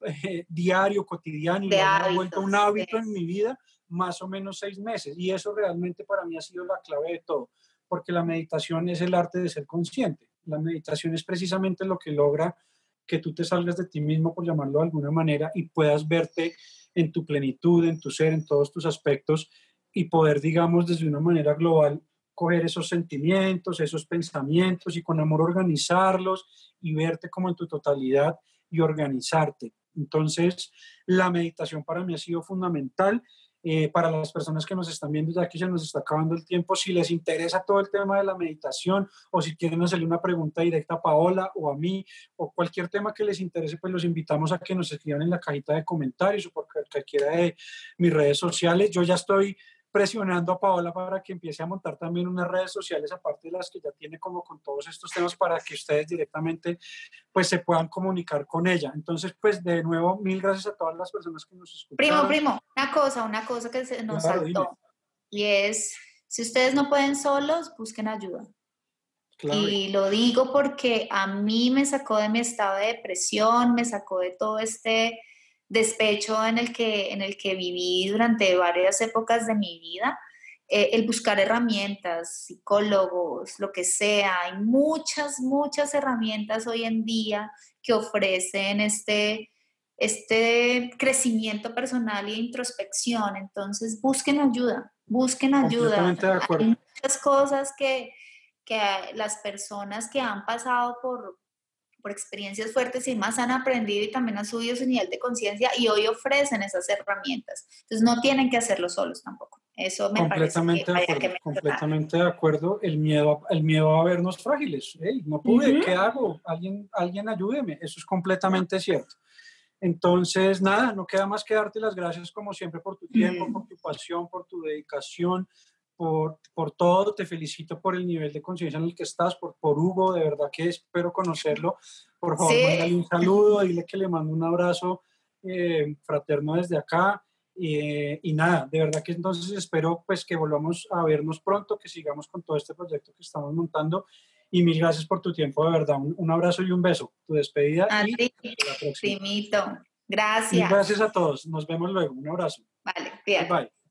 eh, diario, cotidiano, y lo haya vuelto un hábito en mi vida, más o menos seis meses. Y eso realmente para mí ha sido la clave de todo, porque la meditación es el arte de ser consciente. La meditación es precisamente lo que logra que tú te salgas de ti mismo, por llamarlo de alguna manera, y puedas verte en tu plenitud, en tu ser, en todos tus aspectos y poder, digamos, desde una manera global, coger esos sentimientos, esos pensamientos y con amor organizarlos y verte como en tu totalidad y organizarte. Entonces, la meditación para mí ha sido fundamental. Eh, para las personas que nos están viendo, ya que se nos está acabando el tiempo, si les interesa todo el tema de la meditación o si quieren hacerle una pregunta directa a Paola o a mí o cualquier tema que les interese, pues los invitamos a que nos escriban en la cajita de comentarios o por cualquiera de mis redes sociales. Yo ya estoy presionando a Paola para que empiece a montar también unas redes sociales aparte de las que ya tiene como con todos estos temas para que ustedes directamente pues se puedan comunicar con ella. Entonces pues de nuevo mil gracias a todas las personas que nos escuchan. Primo, primo, una cosa, una cosa que se nos saltó y es si ustedes no pueden solos, busquen ayuda. Y lo digo porque a mí me sacó de mi estado de depresión, me sacó de todo este despecho en el que, en el que viví durante varias épocas de mi vida, eh, el buscar herramientas, psicólogos, lo que sea. Hay muchas, muchas herramientas hoy en día que ofrecen este, este crecimiento personal e introspección. Entonces, busquen ayuda, busquen ayuda. Hay muchas cosas que, que las personas que han pasado por, por experiencias fuertes y más han aprendido y también han subido su nivel de conciencia y hoy ofrecen esas herramientas. Entonces no tienen que hacerlo solos tampoco. Eso me completamente parece que, de acuerdo, completamente de acuerdo. El miedo, el miedo a vernos frágiles. no pude, ¿qué hago? Alguien, alguien ayúdeme. Eso es completamente cierto. Entonces, nada, no queda más que darte las gracias como siempre por tu tiempo, por tu pasión, por tu dedicación, por, por, todo, te felicito por el nivel de conciencia en el que estás, por, por Hugo, de verdad que espero conocerlo. Por favor, sí. un saludo, dile que le mando un abrazo eh, fraterno desde acá. y nada, de verdad que entonces espero pues que volvamos a vernos pronto, que sigamos con todo este proyecto que estamos montando. Y mil gracias por tu tiempo, de verdad. Un, abrazo y un beso. Tu despedida. A y ti, Primito. Gracias. gracias a todos. Nos vemos luego. Un abrazo. Vale, bien. bye.